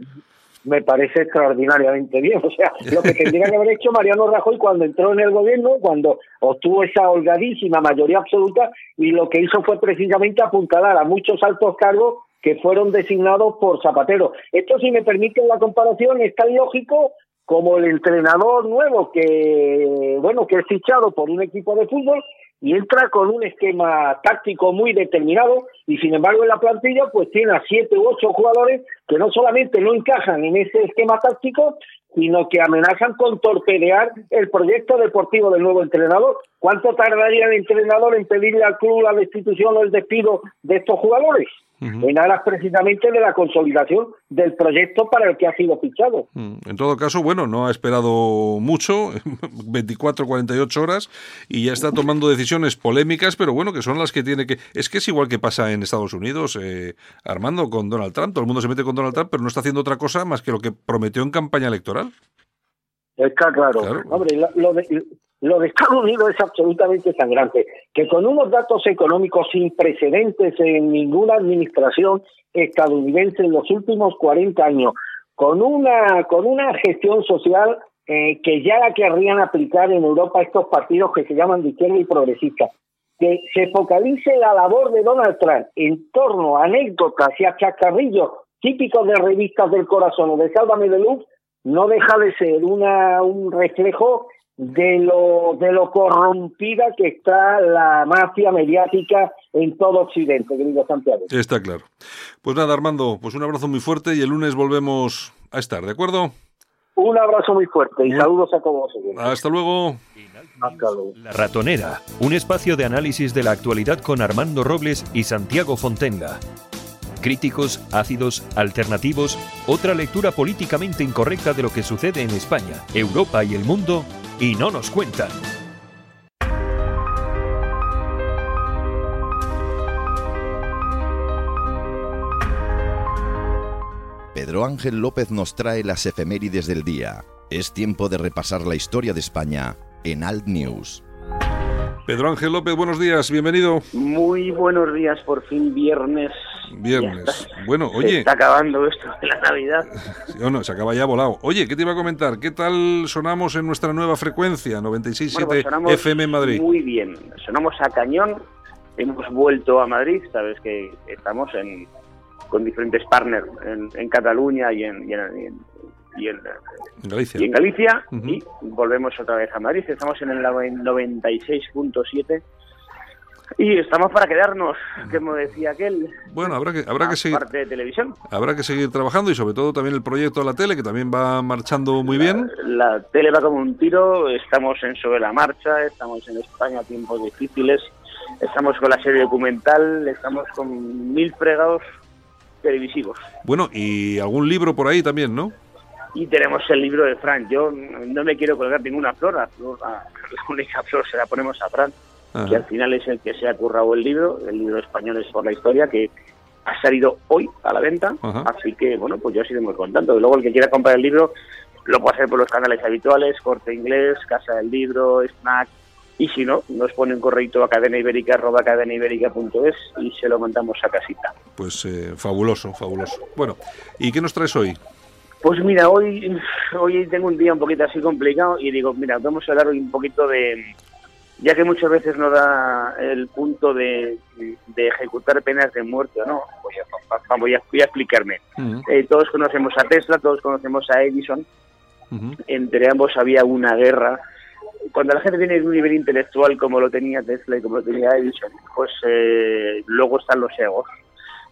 me parece extraordinariamente bien. O sea, lo que tendría que haber hecho Mariano Rajoy cuando entró en el gobierno, cuando obtuvo esa holgadísima mayoría absoluta, y lo que hizo fue precisamente apuntalar a muchos altos cargos que fueron designados por Zapatero. Esto, si me permiten la comparación, es tan lógico como el entrenador nuevo que, bueno, que es fichado por un equipo de fútbol y entra con un esquema táctico muy determinado y sin embargo en la plantilla pues tiene a siete u ocho jugadores que no solamente no encajan en ese esquema táctico, sino que amenazan con torpedear el proyecto deportivo del nuevo entrenador. ¿Cuánto tardaría el entrenador en pedirle al club la destitución o el despido de estos jugadores? En aras precisamente de la consolidación del proyecto para el que ha sido fichado. Mm, en todo caso, bueno, no ha esperado mucho, 24, 48 horas, y ya está tomando decisiones polémicas, pero bueno, que son las que tiene que... Es que es igual que pasa en Estados Unidos, eh, Armando, con Donald Trump. Todo el mundo se mete con Donald Trump, pero no está haciendo otra cosa más que lo que prometió en campaña electoral. Está claro. Hombre, lo, de, lo de Estados Unidos es absolutamente sangrante, que con unos datos económicos sin precedentes en ninguna administración estadounidense en los últimos 40 años, con una, con una gestión social eh, que ya la querrían aplicar en Europa estos partidos que se llaman de izquierda y progresista, que se focalice la labor de Donald Trump en torno a anécdotas y a chacarrillos típicos de revistas del corazón o de Sálvame de Luz, no deja de ser una, un reflejo de lo, de lo corrompida que está la mafia mediática en todo Occidente, querido Santiago. Está claro. Pues nada, Armando, pues un abrazo muy fuerte y el lunes volvemos a estar, ¿de acuerdo? Un abrazo muy fuerte y saludos a todos. Hasta luego. Hasta luego. La Ratonera, un espacio de análisis de la actualidad con Armando Robles y Santiago Fontenga críticos, ácidos, alternativos, otra lectura políticamente incorrecta de lo que sucede en España, Europa y el mundo, y no nos cuentan. Pedro Ángel López nos trae las efemérides del día. Es tiempo de repasar la historia de España en Alt News. Pedro Ángel López, buenos días, bienvenido. Muy buenos días, por fin viernes. Viernes. Bueno, oye. Se está acabando esto de la Navidad. o no, se acaba ya volado. Oye, ¿qué te iba a comentar? ¿Qué tal sonamos en nuestra nueva frecuencia, 96.7 bueno, pues FM en Madrid? Muy bien, sonamos a cañón. Hemos vuelto a Madrid, sabes que estamos en, con diferentes partners en, en Cataluña y en, y en, y en, Galicia. Y en Galicia uh -huh. y volvemos otra vez a Madrid. Estamos en el 96.7 y estamos para quedarnos, como decía aquel. Bueno, habrá que habrá que seguir parte de televisión. Habrá que seguir trabajando y sobre todo también el proyecto de la tele que también va marchando muy bien. La, la tele va como un tiro, estamos en sobre la marcha, estamos en España a tiempos difíciles, estamos con la serie documental, estamos con mil fregados televisivos. Bueno, y algún libro por ahí también, ¿no? Y tenemos el libro de Fran. Yo no me quiero colgar ninguna flor, la, flor, la única flor se la ponemos a Fran, Ajá. que al final es el que se ha currado el libro, el libro español es por la historia, que ha salido hoy a la venta, Ajá. así que bueno, pues yo os iremos contando. Y luego el que quiera comprar el libro lo puede hacer por los canales habituales, Corte Inglés, Casa del Libro, Snack, y si no, nos pone un correo a cadenaibérica, arroba cadenaibérica.es y se lo mandamos a casita. Pues eh, fabuloso, fabuloso. Bueno, ¿y qué nos traes hoy? Pues mira, hoy, hoy tengo un día un poquito así complicado y digo, mira, vamos a hablar hoy un poquito de, ya que muchas veces no da el punto de, de ejecutar penas de muerte o no, voy a, voy a, voy a explicarme. Uh -huh. eh, todos conocemos a Tesla, todos conocemos a Edison, uh -huh. entre ambos había una guerra. Cuando la gente tiene un nivel intelectual como lo tenía Tesla y como lo tenía Edison, pues eh, luego están los egos.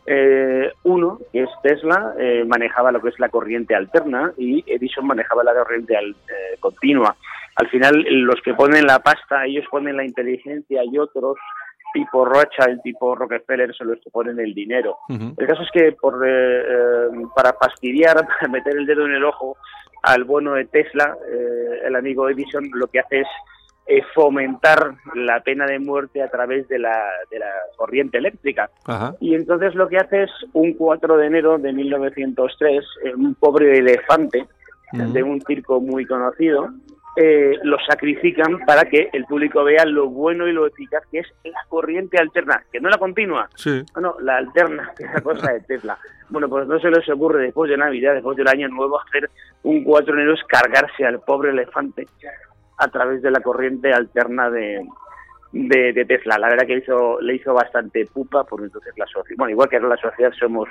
Eh, uno, que es Tesla, eh, manejaba lo que es la corriente alterna y Edison manejaba la corriente al, eh, continua. Al final, los que ponen la pasta, ellos ponen la inteligencia y otros, tipo Rothschild, tipo Rockefeller, son los que ponen el dinero. Uh -huh. El caso es que por, para fastidiar, para meter el dedo en el ojo al bueno de Tesla, el amigo Edison lo que hace es eh, fomentar la pena de muerte a través de la, de la corriente eléctrica. Ajá. Y entonces lo que hace es un 4 de enero de 1903, eh, un pobre elefante uh -huh. de un circo muy conocido, eh, lo sacrifican para que el público vea lo bueno y lo eficaz que es la corriente alterna, que no la continua, sí. no, no, la alterna, que es la cosa de Tesla. Bueno, pues no se les ocurre después de Navidad, después del Año Nuevo, hacer un 4 de enero es cargarse al pobre elefante a través de la corriente alterna de, de, de, Tesla. La verdad que hizo, le hizo bastante pupa, porque entonces la sociedad, bueno, igual que la sociedad somos,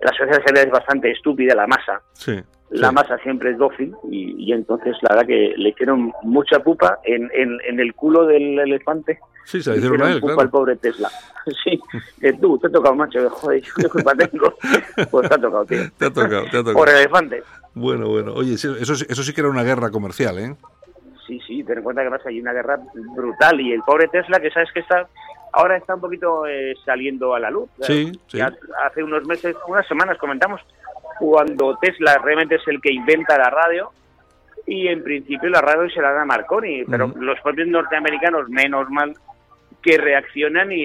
la sociedad es bastante estúpida, la masa. Sí, la sí. masa siempre es dócil y, y, entonces la verdad que le hicieron mucha pupa en, en, en el culo del elefante. Sí, se le hicieron a él, pupa claro. al pobre Tesla. Sí, que tú, te ha tocado, macho, joder, yo qué culpa tengo. Pues te ha tocado, tío. Te ha tocado, te ha tocado. Por elefante. Bueno, bueno. Oye, eso, eso sí que era una guerra comercial, ¿eh? Sí, sí, ten en cuenta que pasa hay una guerra brutal y el pobre Tesla, que sabes que está ahora está un poquito eh, saliendo a la luz. Sí, sí. Hace unos meses, unas semanas comentamos, cuando Tesla realmente es el que inventa la radio y en principio la radio se la da Marconi, pero uh -huh. los propios norteamericanos, menos mal, que reaccionan y,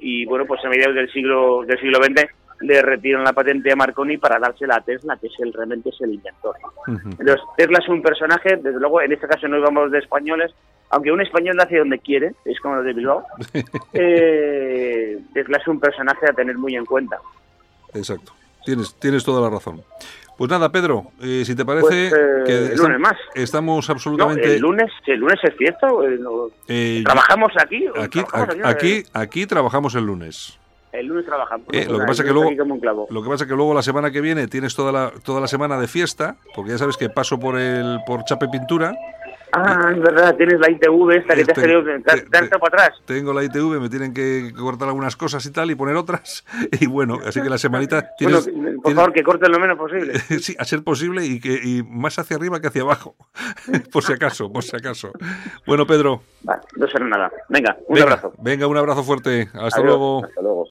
y bueno, pues a mediados del siglo del siglo XX le retiran la patente a Marconi para dársela a Tesla, que es el realmente es el inventor. Uh -huh. Entonces, Tesla es un personaje, desde luego, en este caso no íbamos de españoles, aunque un español nace donde quiere, es como lo de Bilbao, eh, Tesla es un personaje a tener muy en cuenta. Exacto, tienes, tienes toda la razón. Pues nada, Pedro, eh, si te parece pues, eh, que el lunes más. estamos absolutamente... No, el lunes, el lunes es cierto, eh, trabajamos aquí. Aquí, trabajamos aquí, aquí, aquí trabajamos el lunes. El lunes trabajamos. Eh, lo que pasa que luego, lo que pasa que luego la semana que viene tienes toda la toda la semana de fiesta, porque ya sabes que paso por el por Chape Pintura. Ah, es verdad, tienes la ITV esta que te, te ha salido tanto para atrás. Tengo la ITV, me tienen que cortar algunas cosas y tal y poner otras. Y bueno, así que la semanita tienes, bueno, por tienes, favor, que corten lo menos posible. sí, a ser posible y que y más hacia arriba que hacia abajo. por si acaso, por si acaso. Bueno, Pedro. Vale, no será nada. Venga, un venga, abrazo. Venga, un abrazo fuerte. Hasta Adiós, luego. Hasta luego.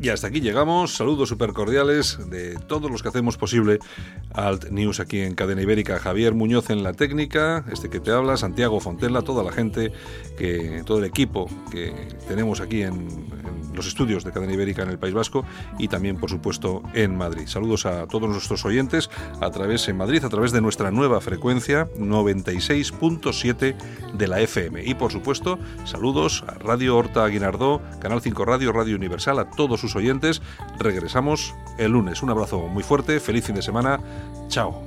Y hasta aquí llegamos. Saludos súper cordiales de todos los que hacemos posible Alt News aquí en Cadena Ibérica. Javier Muñoz en la técnica, este que te habla, Santiago Fontela, toda la gente, que todo el equipo que tenemos aquí en, los estudios de Cadena Ibérica en el País Vasco y también, por supuesto, en Madrid. Saludos a todos nuestros oyentes a través en Madrid, a través de nuestra nueva frecuencia 96.7 de la FM. Y, por supuesto, saludos a Radio Horta Aguinardó, Canal 5 Radio, Radio Universal, a todos oyentes. Regresamos el lunes. Un abrazo muy fuerte, feliz fin de semana. Chao.